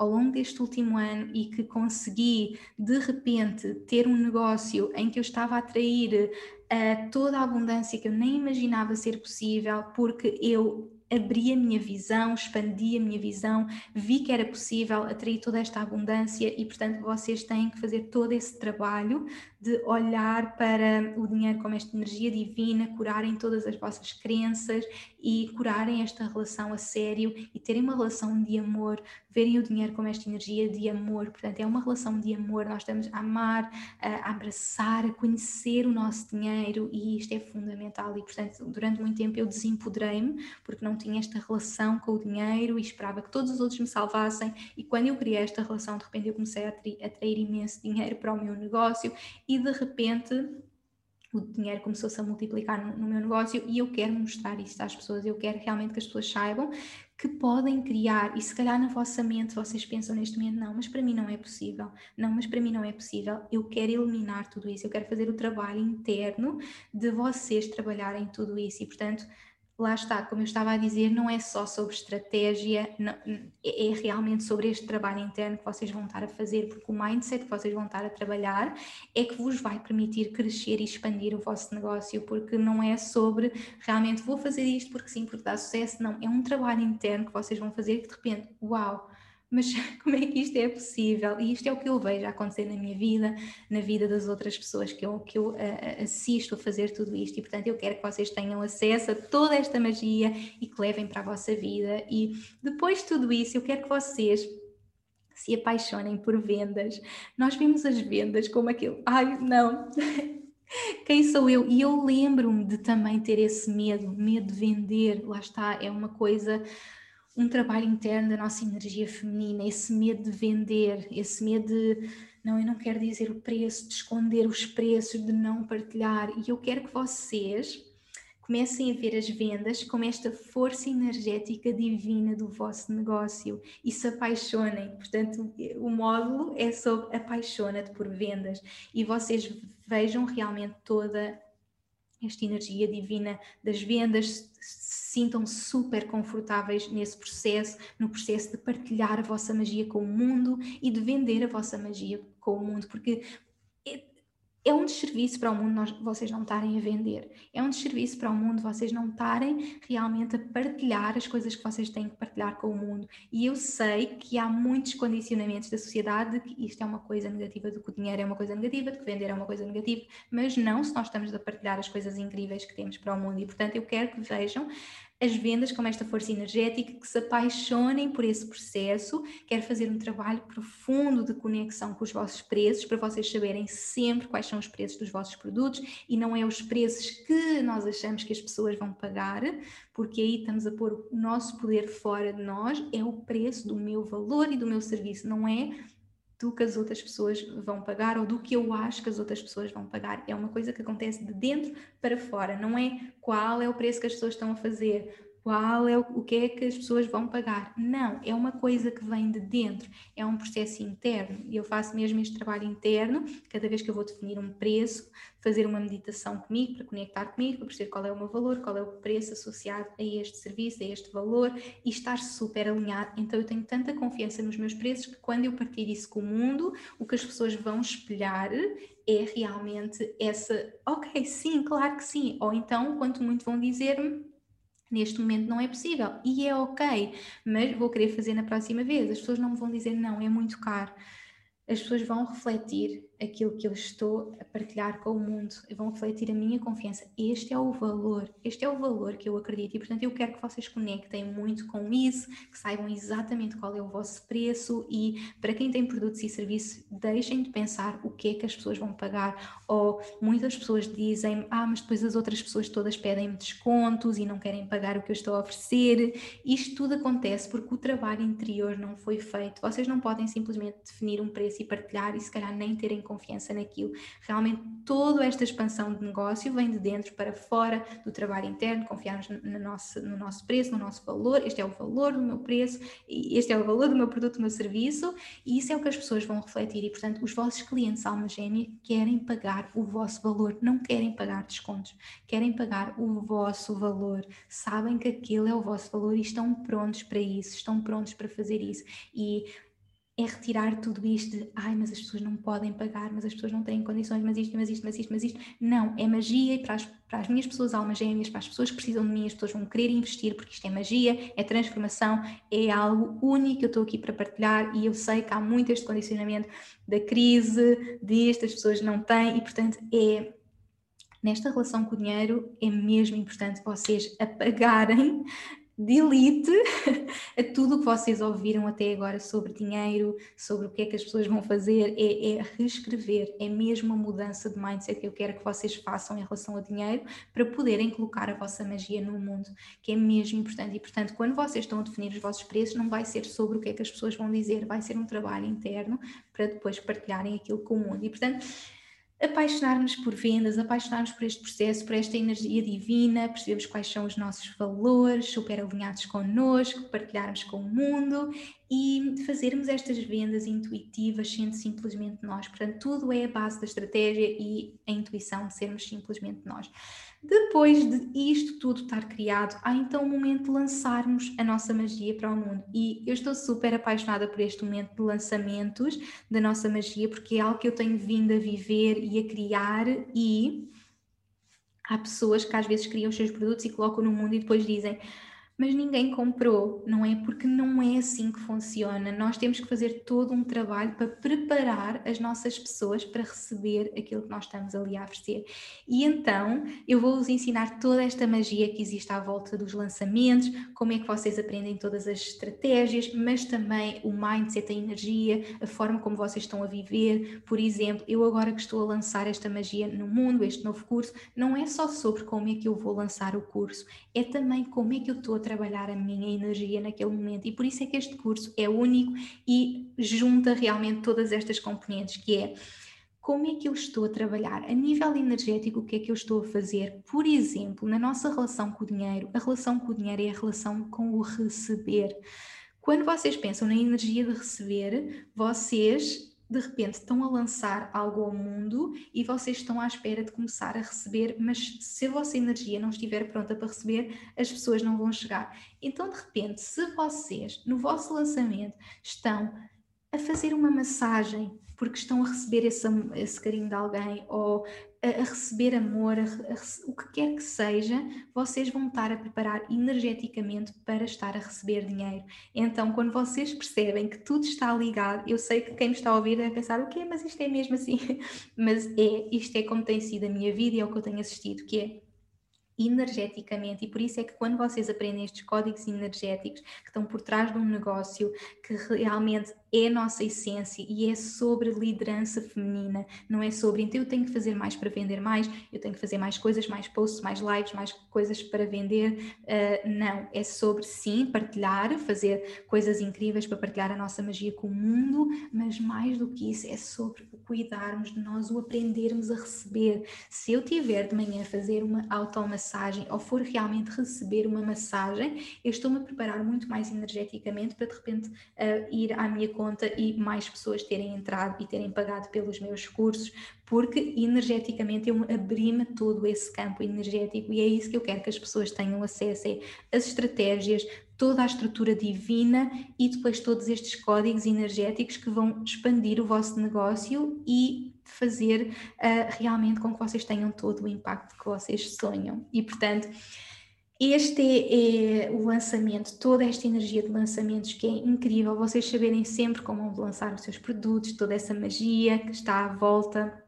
[SPEAKER 1] ao longo deste último ano e que consegui de repente ter um negócio em que eu estava a atrair uh, toda a abundância que eu nem imaginava ser possível, porque eu abri a minha visão, expandi a minha visão, vi que era possível atrair toda esta abundância e, portanto, vocês têm que fazer todo esse trabalho de olhar para o dinheiro como esta energia divina, curarem todas as vossas crenças e curarem esta relação a sério e terem uma relação de amor, verem o dinheiro como esta energia de amor. Portanto, é uma relação de amor, nós estamos a amar, a abraçar, a conhecer o nosso dinheiro e isto é fundamental. E, portanto, durante muito tempo eu desempoderei-me porque não tinha esta relação com o dinheiro e esperava que todos os outros me salvassem. E quando eu criei esta relação, de repente eu comecei a atrair, a atrair imenso dinheiro para o meu negócio e de repente o dinheiro começou-se a multiplicar no, no, meu negócio e eu quero mostrar isso às pessoas, eu quero realmente que as pessoas saibam que podem criar e se calhar na vossa mente vocês pensam neste momento, não, mas para mim não é possível, não, mas para mim não é possível, eu quero eliminar tudo isso, eu quero fazer o trabalho interno de vocês trabalharem tudo isso. E portanto lá está, como eu estava a dizer, não é só sobre estratégia, não, é, é realmente sobre este trabalho interno que vocês vão estar a fazer, porque o mindset que vocês vão estar a trabalhar é que vos vai permitir crescer e expandir o vosso negócio, porque não é sobre realmente vou fazer isto porque sim, porque dá sucesso, não, é um trabalho interno que vocês vão fazer que de repente, uau, mas como é que isto é possível? E isto é o que eu vejo acontecer na minha vida, na vida das outras pessoas que eu, que eu uh, assisto a fazer tudo isto. E portanto, eu quero que vocês tenham acesso a toda esta magia e que levem para a vossa vida. E depois de tudo isso, eu quero que vocês se apaixonem por vendas. Nós vimos as vendas como aquilo, ai não, quem sou eu? E eu lembro-me de também ter esse medo, medo de vender, lá está, é uma coisa um trabalho interno da nossa energia feminina, esse medo de vender, esse medo de não, eu não quero dizer o preço, de esconder os preços, de não partilhar. E eu quero que vocês comecem a ver as vendas como esta força energética divina do vosso negócio e se apaixonem. Portanto, o módulo é sobre apaixona-te por vendas e vocês vejam realmente toda esta energia divina das vendas, sintam super confortáveis nesse processo, no processo de partilhar a vossa magia com o mundo e de vender a vossa magia com o mundo, porque é um desserviço para o mundo nós, vocês não estarem a vender. É um desserviço para o mundo vocês não estarem realmente a partilhar as coisas que vocês têm que partilhar com o mundo. E eu sei que há muitos condicionamentos da sociedade de que isto é uma coisa negativa, de que o dinheiro é uma coisa negativa, de que vender é uma coisa negativa, mas não se nós estamos a partilhar as coisas incríveis que temos para o mundo. E portanto eu quero que vejam as vendas como esta força energética, que se apaixonem por esse processo. Quero fazer um trabalho profundo de conexão com os vossos preços, para vocês saberem sempre quais são os preços dos vossos produtos e não é os preços que nós achamos que as pessoas vão pagar, porque aí estamos a pôr o nosso poder fora de nós, é o preço do meu valor e do meu serviço, não é do que as outras pessoas vão pagar ou do que eu acho que as outras pessoas vão pagar. É uma coisa que acontece de dentro para fora, não é qual é o preço que as pessoas estão a fazer, qual é o, o que é que as pessoas vão pagar. Não, é uma coisa que vem de dentro, é um processo interno. E eu faço mesmo este trabalho interno, cada vez que eu vou definir um preço, fazer uma meditação comigo, para conectar comigo, para perceber qual é o meu valor, qual é o preço associado a este serviço, a este valor e estar super alinhado. Então eu tenho tanta confiança nos meus preços que quando eu partilho isso com o mundo, o que as pessoas vão espelhar é realmente essa, ok, sim, claro que sim. Ou então, quanto muito vão dizer-me, Neste momento não é possível e é ok, mas vou querer fazer na próxima vez. As pessoas não me vão dizer não, é muito caro as pessoas vão refletir aquilo que eu estou a partilhar com o mundo, vão refletir a minha confiança. Este é o valor, este é o valor que eu acredito e, portanto, eu quero que vocês conectem muito com isso, que saibam exatamente qual é o vosso preço e, para quem tem produtos e serviços, deixem de pensar o que é que as pessoas vão pagar. Ou muitas pessoas dizem, ah, mas depois as outras pessoas todas pedem-me descontos e não querem pagar o que eu estou a oferecer. Isto tudo acontece porque o trabalho interior não foi feito. Vocês não podem simplesmente definir um preço e partilhar e se calhar nem terem confiança naquilo. Realmente toda esta expansão de negócio vem de dentro para fora do trabalho interno, confiarmos no nosso, no nosso preço, no nosso valor, este é o valor do meu preço, este é o valor do meu produto, do meu serviço, e isso é o que as pessoas vão refletir e portanto os vossos clientes alma gêmea querem pagar o vosso valor, não querem pagar descontos, querem pagar o vosso valor, sabem que aquele é o vosso valor e estão prontos para isso, estão prontos para fazer isso e é retirar tudo isto de ai, mas as pessoas não podem pagar, mas as pessoas não têm condições, mas isto, mas isto, mas isto, mas isto. Não, é magia e para as, para as minhas pessoas almas gêmeas, para as pessoas que precisam de mim, as pessoas vão querer investir porque isto é magia, é transformação, é algo único eu estou aqui para partilhar e eu sei que há muito este condicionamento da crise, disto, as pessoas não têm e portanto é nesta relação com o dinheiro é mesmo importante vocês apagarem delete a tudo o que vocês ouviram até agora sobre dinheiro, sobre o que é que as pessoas vão fazer, é, é, reescrever, é mesmo uma mudança de mindset que eu quero que vocês façam em relação ao dinheiro para poderem colocar a vossa magia no mundo, que é mesmo importante. E portanto, quando vocês estão a definir os vossos preços, não vai ser sobre o que é que as pessoas vão dizer, vai ser um trabalho interno para depois partilharem aquilo com o mundo. E portanto, apaixonar-nos por vendas, apaixonar-nos por este processo, por esta energia divina, percebemos quais são os nossos valores, super alinhados connosco, partilharmos com o mundo e fazermos estas vendas intuitivas sendo simplesmente nós. Portanto, tudo é a base da estratégia e a intuição de sermos simplesmente nós. Depois de isto tudo estar criado, há então o momento de lançarmos a nossa magia para o mundo. E eu estou super apaixonada por este momento de lançamentos da nossa magia, porque é algo que eu tenho vindo a viver e a criar e há pessoas que às vezes criam os seus produtos e colocam no mundo e depois dizem mas ninguém comprou, não é? Porque não é assim que funciona. Nós temos que fazer todo um trabalho para preparar as nossas pessoas para receber aquilo que nós estamos ali a oferecer. E então eu vou-vos ensinar toda esta magia que existe à volta dos lançamentos, como é que vocês aprendem todas as estratégias, mas também o mindset, a energia, a forma como vocês estão a viver. Por exemplo, eu agora que estou a lançar esta magia no mundo, este novo curso, não é só sobre como é que eu vou lançar o curso, é também como é que eu estou a trabalhar a minha energia naquele momento. E por isso é que este curso é único e junta realmente todas estas componentes, que é como é que eu estou a trabalhar a nível energético, o que é que eu estou a fazer? Por exemplo, na nossa relação com o dinheiro, a relação com o dinheiro é a relação com o receber. Quando vocês pensam na energia de receber, vocês de repente estão a lançar algo ao mundo e vocês estão à espera de começar a receber, mas se a vossa energia não estiver pronta para receber, as pessoas não vão chegar. Então, de repente, se vocês no vosso lançamento estão a fazer uma massagem porque estão a receber esse, esse carinho de alguém ou a, a receber amor, a, a, o que quer que seja, vocês vão estar a preparar energeticamente para estar a receber dinheiro. Então, quando vocês percebem que tudo está ligado, eu sei que quem me está a ouvir deve pensar, o quê? Mas isto é mesmo assim? Mas é, isto é como tem sido a minha vida e é o que eu tenho assistido, que é energeticamente, e por isso é que quando vocês aprendem estes códigos energéticos que estão por trás de um negócio que realmente é a nossa essência e é sobre liderança feminina, não é sobre então eu tenho que fazer mais para vender mais, eu tenho que fazer mais coisas, mais posts, mais lives, mais coisas para vender. Uh, não, é sobre sim partilhar, fazer coisas incríveis para partilhar a nossa magia com o mundo, mas mais do que isso, é sobre o cuidarmos de nós, o aprendermos a receber. Se eu tiver de manhã fazer uma automassagem ou for realmente receber uma massagem, eu estou-me a preparar muito mais energeticamente para de repente uh, ir à minha conta e mais pessoas terem entrado e terem pagado pelos meus cursos, porque energeticamente eu abri-me todo esse campo energético e é isso que eu quero que as pessoas tenham acesso, é as estratégias, toda a estrutura divina e depois todos estes códigos energéticos que vão expandir o vosso negócio e fazer uh, realmente com que vocês tenham todo o impacto que vocês sonham. E portanto, este é, é, o lançamento, toda esta energia de lançamentos que é incrível, vocês saberem sempre como lançar os seus produtos, toda essa magia que está à volta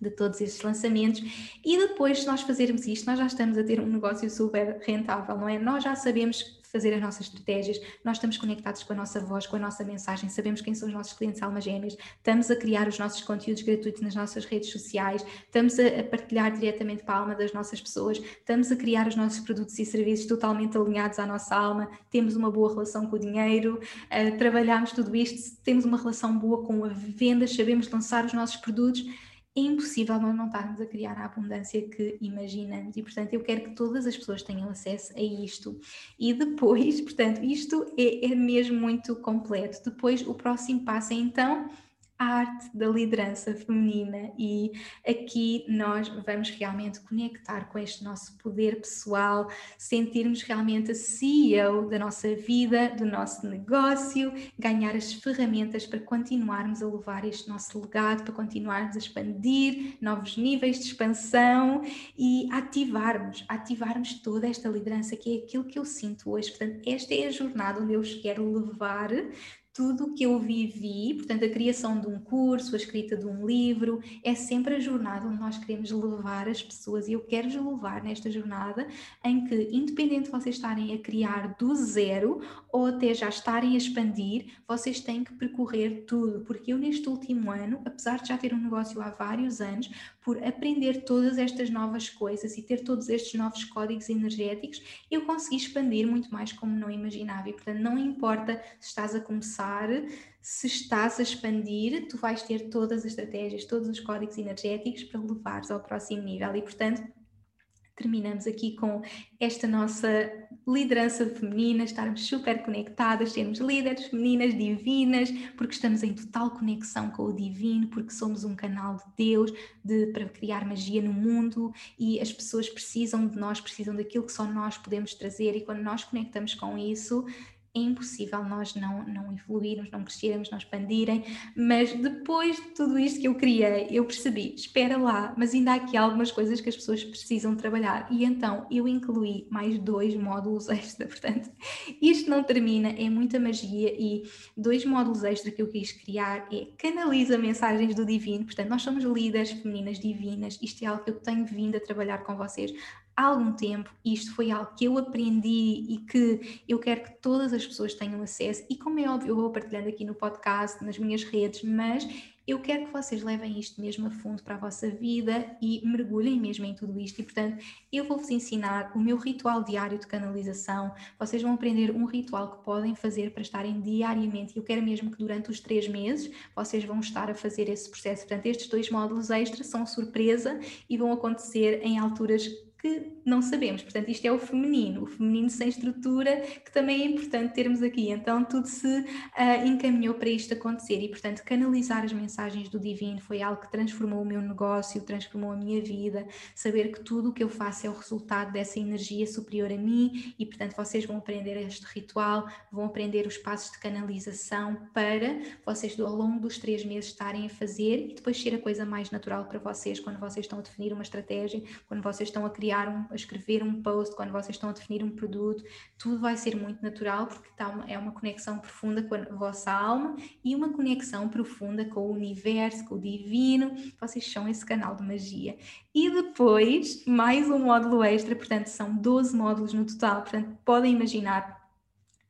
[SPEAKER 1] de todos esses lançamentos e depois se nós fazermos isto, nós já estamos a ter um negócio super rentável, não é? Nós já sabemos fazer as nossas estratégias, nós estamos conectados com a nossa voz, com a nossa mensagem, sabemos quem são os nossos clientes almas gêmeas, estamos a criar os nossos conteúdos gratuitos nas nossas redes sociais, estamos a, partilhar diretamente para a alma das nossas pessoas, estamos a criar os nossos produtos e serviços totalmente alinhados à nossa alma, temos uma boa relação com o dinheiro, uh, trabalhamos tudo isto, temos uma relação boa com a venda, sabemos lançar os nossos produtos é impossível nós não estarmos a criar a abundância que imaginamos e, portanto, eu quero que todas as pessoas tenham acesso a isto. E depois, portanto, isto é, é mesmo muito completo. Depois, o próximo passo é então a arte da liderança feminina e aqui nós vamos realmente conectar com este nosso poder pessoal, sentirmos realmente a CEO da nossa vida, do nosso negócio, ganhar as ferramentas para continuarmos a levar este nosso legado, para continuarmos a expandir novos níveis de expansão e ativarmos, ativarmos toda esta liderança que é aquilo que eu sinto hoje. Portanto, esta é a jornada onde eu quero levar tudo que eu vivi, portanto, a criação de um curso, a escrita de um livro, é sempre a jornada onde nós queremos levar as pessoas e eu quero-vos levar nesta jornada em que, independente de vocês estarem a criar do zero ou até já estarem a expandir, vocês têm que percorrer tudo, porque eu neste último ano, apesar de já ter um negócio há vários anos, por aprender todas estas novas coisas e ter todos estes novos códigos energéticos, eu consegui expandir muito mais como não imaginava. E portanto, não importa se estás a começar, se estás a expandir, tu vais ter todas as estratégias, todos os códigos energéticos para levares ao próximo nível. E portanto, terminamos aqui com esta nossa liderança feminina, estarmos super conectadas, sermos líderes femininas divinas, porque estamos em total conexão com o divino, porque somos um canal de Deus de, para criar magia no mundo e as pessoas precisam de nós, precisam daquilo que só nós podemos trazer, e quando nós conectamos com isso, é impossível nós não, não evoluirmos, não crescermos, não expandirem, mas depois de tudo isto que eu criei, eu percebi, espera lá, mas ainda há aqui algumas coisas que as pessoas precisam trabalhar. E então eu incluí mais dois módulos extra, portanto, isto não termina, é muita magia e dois módulos extra que eu quis criar é canaliza mensagens do divino, portanto, nós somos líderes femininas divinas, isto é algo que eu tenho vindo a trabalhar com vocês algum tempo, isto foi algo que eu aprendi e que eu quero que todas as pessoas tenham acesso, e como é óbvio, eu vou partilhando aqui no podcast, nas minhas redes, mas eu quero que vocês levem isto mesmo a fundo para a vossa vida e mergulhem mesmo em tudo isto. E, portanto, eu vou-vos ensinar o meu ritual diário de canalização. Vocês vão aprender um ritual que podem fazer para estarem diariamente. Eu quero mesmo que durante os três meses vocês vão estar a fazer esse processo. Portanto, estes dois módulos extras são surpresa e vão acontecer em alturas que não sabemos. Portanto, isto é o feminino, o feminino sem estrutura, que também é importante termos aqui. Então, tudo se uh, encaminhou para isto acontecer e, portanto, canalizar as mensagens do divino foi algo que transformou o meu negócio, transformou a minha vida. Saber que tudo o que eu faço é o resultado dessa energia superior a mim e, portanto, vocês vão aprender este ritual, vão aprender os passos de canalização para vocês, ao longo dos três meses, estarem a fazer e depois ser a coisa mais natural para vocês quando vocês estão a definir uma estratégia, quando vocês estão a criar criar um, a escrever um post, quando vocês estão a definir um produto, tudo vai ser muito natural porque tá uma, é uma conexão profunda com a vossa alma e uma conexão profunda com o universo, com o divino. Vocês são esse canal de magia. E depois, mais um módulo extra, portanto, são 12 módulos no total. Portanto, podem imaginar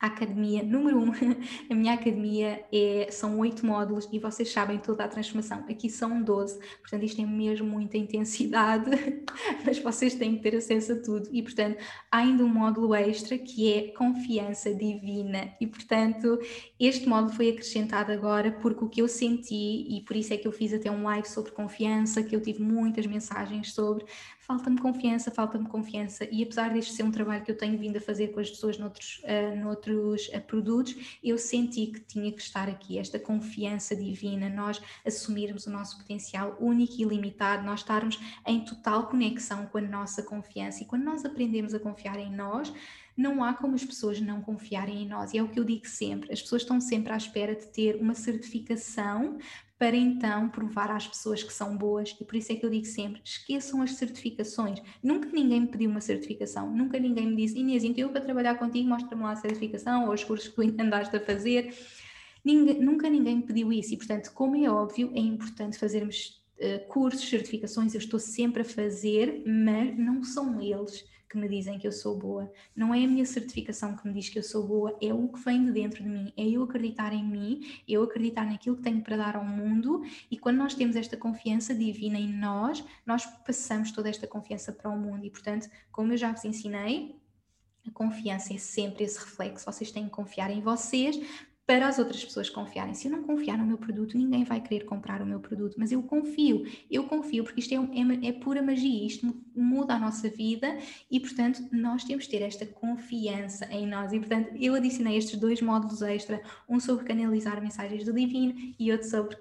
[SPEAKER 1] a academia número um, a minha academia é, são oito módulos e vocês sabem toda a transformação. Aqui são 12, portanto, isto é mesmo muita intensidade, mas vocês têm que ter acesso a tudo. E, portanto, há ainda um módulo extra que é confiança divina. E, portanto, este módulo foi acrescentado agora porque o que eu senti, e por isso é que eu fiz até um live sobre confiança, que eu tive muitas mensagens sobre, falta-me confiança, falta-me confiança. E apesar deste ser um trabalho que eu tenho vindo a fazer com as pessoas noutros, uh, noutros uh, produtos, eu senti que tinha que estar aqui, esta confiança divina, nós assumirmos o nosso potencial único e ilimitado, nós estarmos em total conexão com a nossa confiança. E quando nós aprendemos a confiar em nós, não há como as pessoas não confiarem em nós. E é o que eu digo sempre: as pessoas estão sempre à espera de ter uma certificação para então provar às pessoas que são boas. E por isso é que eu digo sempre: esqueçam as certificações. Nunca ninguém me pediu uma certificação, nunca ninguém me disse, Inês, então eu para trabalhar contigo, mostra-me lá a certificação ou os cursos que tu andaste a fazer. Ninguém, nunca ninguém me pediu isso. E portanto, como é óbvio, é importante fazermos uh, cursos, certificações, eu estou sempre a fazer, mas não são eles que me dizem que eu sou boa, não é a minha certificação que me diz que eu sou boa, é o que vem de dentro de mim, é eu acreditar em mim, eu acreditar naquilo que tenho para dar ao mundo. E quando nós temos esta confiança divina em nós, nós passamos toda esta confiança para o mundo. E, portanto, como eu já vos ensinei, a confiança é sempre esse reflexo. Vocês têm que confiar em vocês para as outras pessoas confiarem. Se eu não confiar no meu produto, ninguém vai querer comprar o meu produto, mas eu confio, eu confio, porque isto é, é, é pura magia, isto muda a nossa vida e, portanto, nós temos que ter esta confiança em nós. E, portanto, eu adicionei estes dois módulos extra, um sobre canalizar mensagens do divino e outro sobre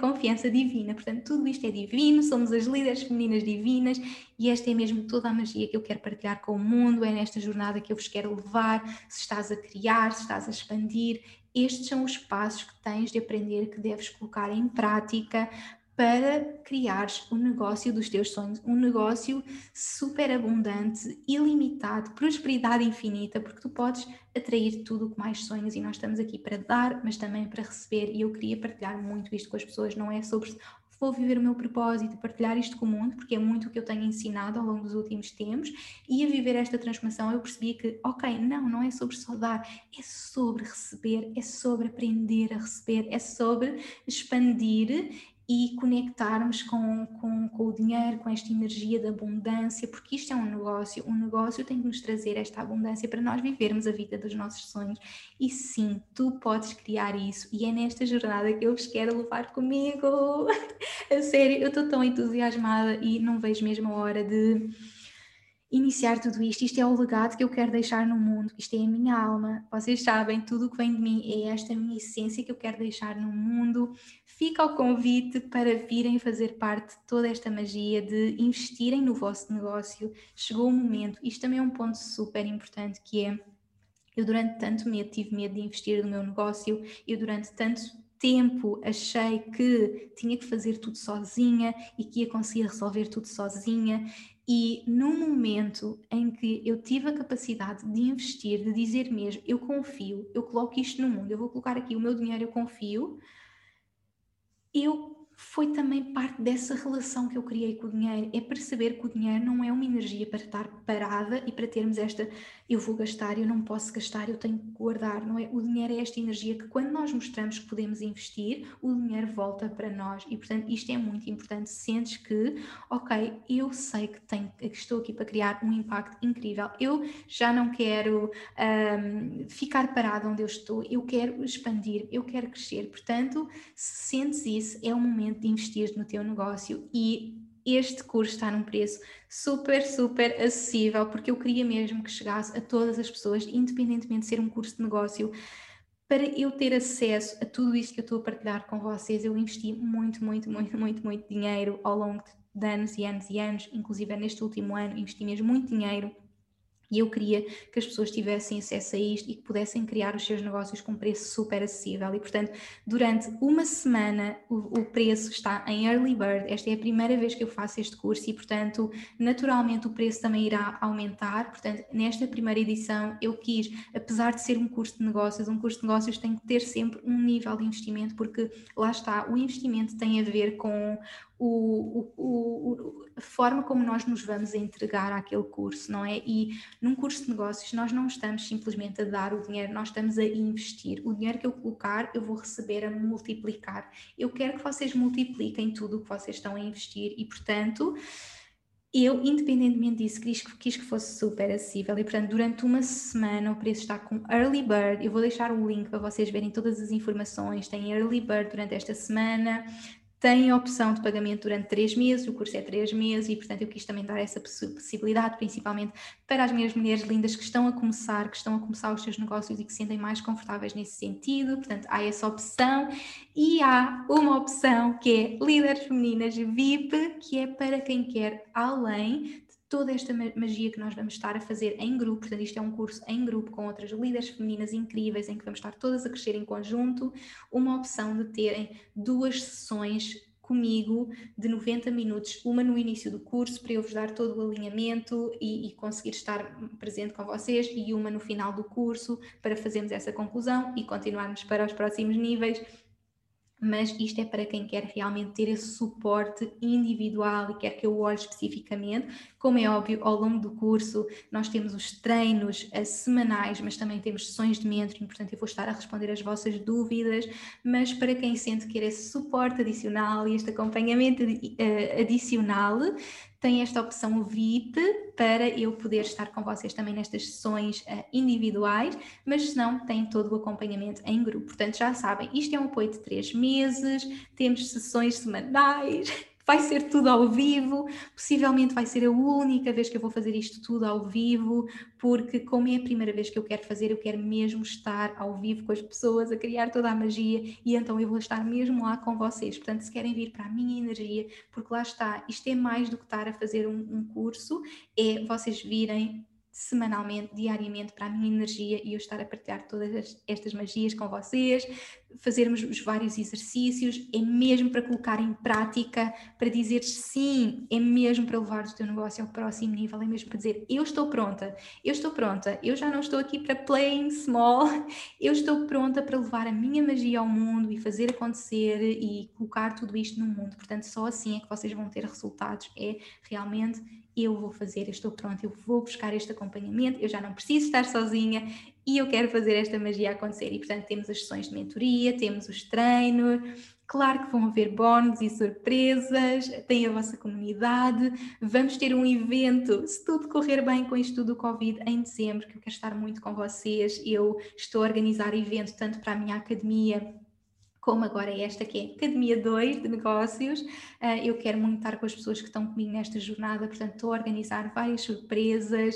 [SPEAKER 1] confiança divina. Portanto, tudo isto é divino, somos as líderes femininas divinas e esta é mesmo toda a magia que eu quero partilhar com o mundo. É nesta jornada que eu vos quero levar. Se estás a criar, se estás a expandir, estes são os passos que tens de aprender, que deves colocar em prática para criares o negócio dos teus sonhos, um negócio super abundante, ilimitado, prosperidade infinita, porque tu podes atrair tudo o que mais sonhas e nós estamos aqui para dar, mas também para receber. E eu queria partilhar muito isto com as pessoas, não é sobre vou viver o meu propósito, partilhar isto com o mundo, porque é muito o que eu tenho ensinado ao longo dos últimos tempos, e a viver esta transformação eu percebi que, ok, não, não é sobre só dar, é sobre receber, é sobre aprender a receber, é sobre expandir e conectarmos com, com, com, o dinheiro, com esta energia da abundância, porque isto é um negócio. Um negócio tem que nos trazer esta abundância para nós vivermos a vida dos nossos sonhos. E sim, tu podes criar isso, e é nesta jornada que eu vos quero levar comigo. a sério, eu estou tão entusiasmada e não vejo mesmo a hora de iniciar tudo isto. Isto é o legado que eu quero deixar no mundo, isto é a minha alma. Vocês sabem, tudo o que vem de mim é esta minha essência que eu quero deixar no mundo. Fica o convite para virem fazer parte de toda esta magia, de investirem no vosso negócio. Chegou o momento, isto também é um ponto super importante que é. Eu durante tanto medo tive medo de investir no meu negócio, eu durante tanto tempo achei que tinha que fazer tudo sozinha e que ia conseguir resolver tudo sozinha e no momento em que eu tive a capacidade de investir, de dizer mesmo, eu confio, eu coloco isto no mundo, eu vou colocar aqui o meu dinheiro, eu confio, eu foi também parte dessa relação que eu criei com o dinheiro. É perceber que o dinheiro não é uma energia para estar parada e para termos esta eu vou gastar, eu não posso gastar, eu tenho que guardar. Não é? O dinheiro é esta energia que quando nós mostramos que podemos investir, o dinheiro volta para nós. E portanto, isto é muito importante. Sentes que, ok, eu sei que, tenho, que estou aqui para criar um impacto incrível. Eu já não quero um, ficar parado onde eu estou, eu quero expandir, eu quero crescer. Portanto, se sentes isso, é o momento de investir no teu negócio e este curso está num preço super, super acessível, porque eu queria mesmo que chegasse a todas as pessoas, independentemente de ser um curso de negócio. Para eu ter acesso a tudo isto que eu estou a partilhar com vocês, eu investi muito, muito, muito, muito, muito dinheiro ao longo de anos e anos e anos, inclusive neste último ano, investi mesmo muito dinheiro e eu queria que as pessoas tivessem acesso a isto e que pudessem criar os seus negócios com preço super acessível. E, portanto, durante uma semana o, o, preço está em early bird. Esta é a primeira vez que eu faço este curso e, portanto, naturalmente o preço também irá aumentar. Portanto, nesta primeira edição eu quis, apesar de ser um curso de negócios, um curso de negócios tem que ter sempre um nível de investimento, porque lá está, o investimento tem a ver com o, o, a forma como nós nos vamos entregar àquele curso, não é? E num curso de negócios nós não estamos simplesmente a dar o dinheiro, nós estamos a investir. O dinheiro que eu colocar, eu vou receber a multiplicar. Eu quero que vocês multipliquem tudo o que vocês estão a investir e, portanto, eu, independentemente disso, quis, quis, que fosse super acessível e, portanto, durante uma semana o preço está com Early Bird. Eu vou deixar o link para vocês verem todas as informações. Tem Early Bird durante esta semana, tem a opção de pagamento durante três meses, o curso é três meses e, portanto, eu quis também dar essa possibilidade, principalmente para as minhas mulheres lindas que estão a começar, que estão a começar os seus negócios e que se sentem mais confortáveis nesse sentido. Portanto, há essa opção e há uma opção que é Líderes Femininas VIP, que é para quem quer além toda esta magia que nós vamos estar a fazer em grupo, portanto, isto é um curso em grupo com outras líderes femininas incríveis, em que vamos estar todas a crescer em conjunto, uma opção de terem duas sessões comigo de 90 minutos, uma no início do curso para eu vos dar todo o alinhamento e, e, conseguir estar presente com vocês e uma no final do curso para fazermos essa conclusão e continuarmos para os próximos níveis mas isto é para quem quer realmente ter esse suporte individual e quer que eu olhe especificamente. Como é óbvio, ao longo do curso nós temos os treinos uh, semanais, mas também temos sessões de mentoring, portanto eu vou estar a responder as vossas dúvidas, mas para quem sente quer esse suporte adicional e este acompanhamento uh, adicional, tem esta opção VIP para eu poder estar com vocês também nestas sessões uh, individuais, mas se não, tem todo o acompanhamento em grupo. Portanto, já sabem, isto é um apoio de três meses, temos sessões semanais vai ser tudo ao vivo, possivelmente vai ser a única vez que eu vou fazer isto tudo ao vivo, porque como é a primeira vez que eu quero fazer, eu quero mesmo estar ao vivo com as pessoas, a criar toda a magia e então eu vou estar mesmo lá com vocês. Portanto, se querem vir para a minha energia, porque lá está, isto é mais do que estar a fazer um, um curso, é vocês virem semanalmente, diariamente para a minha energia e eu estar a partilhar todas estas magias com vocês, fazermos os vários exercícios, é mesmo para colocar em prática, para dizer sim, é mesmo para levar o teu negócio ao próximo nível, é mesmo para dizer eu estou pronta, eu estou pronta, eu já não estou aqui para playing small, eu estou pronta para levar a minha magia ao mundo e fazer acontecer e colocar tudo isto no mundo. Portanto, só assim é que vocês vão ter resultados, é realmente eu vou fazer, eu estou pronta, eu vou buscar este acompanhamento, eu já não preciso estar sozinha e eu quero fazer esta magia acontecer. E portanto temos as sessões de mentoria, temos os treinos, claro que vão haver bónus e surpresas, tem a vossa comunidade, vamos ter um evento, se tudo correr bem com isto do Covid, em dezembro, que eu quero estar muito com vocês, eu estou a organizar evento tanto para a minha academia como agora é esta que é Academia 2 de Negócios. Uh, eu quero muito estar com as pessoas que estão comigo nesta jornada, portanto, estou a organizar várias surpresas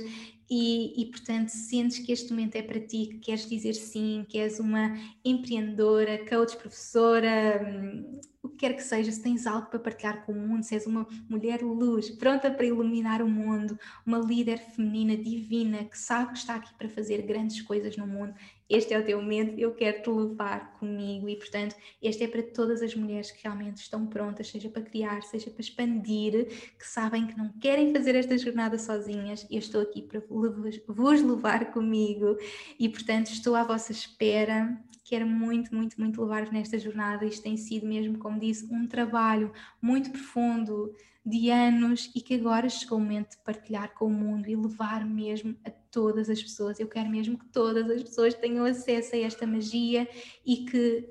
[SPEAKER 1] e, e, portanto, sentes que este momento é para ti, que queres dizer sim, que és uma empreendedora, coach, professora, hum, o que quer que seja, se tens algo para partilhar com o mundo, se és uma mulher luz, pronta para iluminar o mundo, uma líder feminina divina que sabe que está aqui para fazer grandes coisas no mundo, este é o teu momento, eu quero te levar comigo e, portanto, este é para todas as mulheres que realmente estão prontas, seja para criar, seja para expandir, que sabem que não querem fazer esta jornada sozinhas. Eu estou aqui para vos levar comigo e, portanto, estou à vossa espera quero muito, muito, muito levar-vos nesta jornada. Isto tem sido mesmo, como disse, um trabalho muito profundo de anos e que agora chegou o momento de partilhar com o mundo e levar mesmo a todas as pessoas. Eu quero mesmo que todas as pessoas tenham acesso a esta magia e que,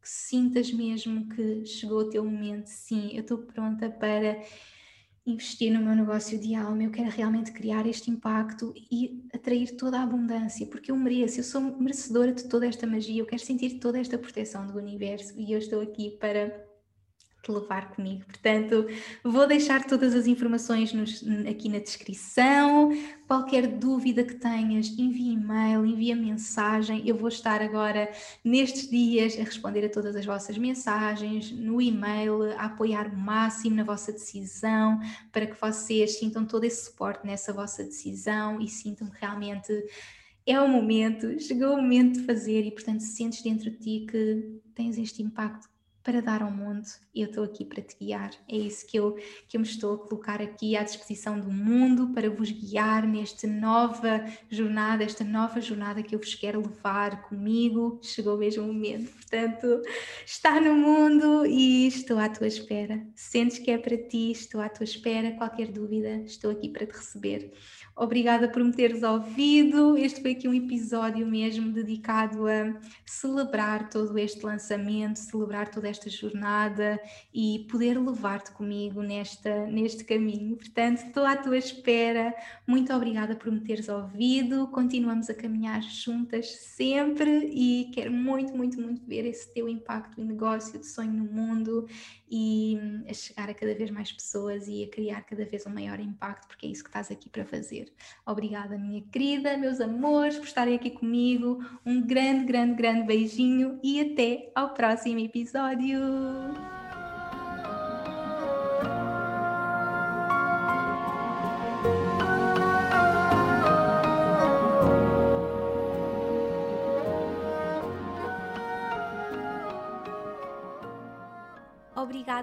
[SPEAKER 1] que sintas mesmo que chegou o teu momento. Sim, eu estou pronta para investir no meu negócio de alma, eu quero realmente criar este impacto e atrair toda a abundância, porque eu mereço, eu sou merecedora de toda esta magia, eu quero sentir toda esta proteção do universo e eu estou aqui para te levar comigo. Portanto, vou deixar todas as informações nos, aqui na descrição. Qualquer dúvida que tenhas, envia e-mail, envia mensagem. Eu vou estar agora, nestes dias, a responder a todas as vossas mensagens, no e-mail, a apoiar o máximo na vossa decisão, para que vocês sintam todo esse suporte nessa vossa decisão e sintam realmente é o momento, chegou o momento de fazer e, portanto, sentes dentro de ti que tens este impacto para dar ao mundo e eu estou aqui para te guiar. É isso que eu, que eu me estou a colocar aqui à disposição do mundo para vos guiar nesta nova jornada, esta nova jornada que eu vos quero levar comigo. Chegou mesmo o momento, portanto, está no mundo e estou à tua espera. Sentes que é para ti, estou à tua espera. Qualquer dúvida, estou aqui para te receber. Obrigada por me teres ouvido. Este foi aqui um episódio mesmo dedicado a celebrar todo este lançamento, celebrar toda esta jornada e poder levar-te comigo nesta, neste caminho. Portanto, estou à tua espera. Muito obrigada por me teres ouvido. Continuamos a caminhar juntas sempre e quero muito, muito, muito ver esse teu impacto em negócio, de sonho no mundo e a chegar a cada vez mais pessoas e a criar cada vez um maior impacto, porque é isso que estás aqui para fazer. Obrigada, minha querida, meus amores, por estarem aqui comigo. Um grande, grande, grande beijinho e até ao próximo episódio.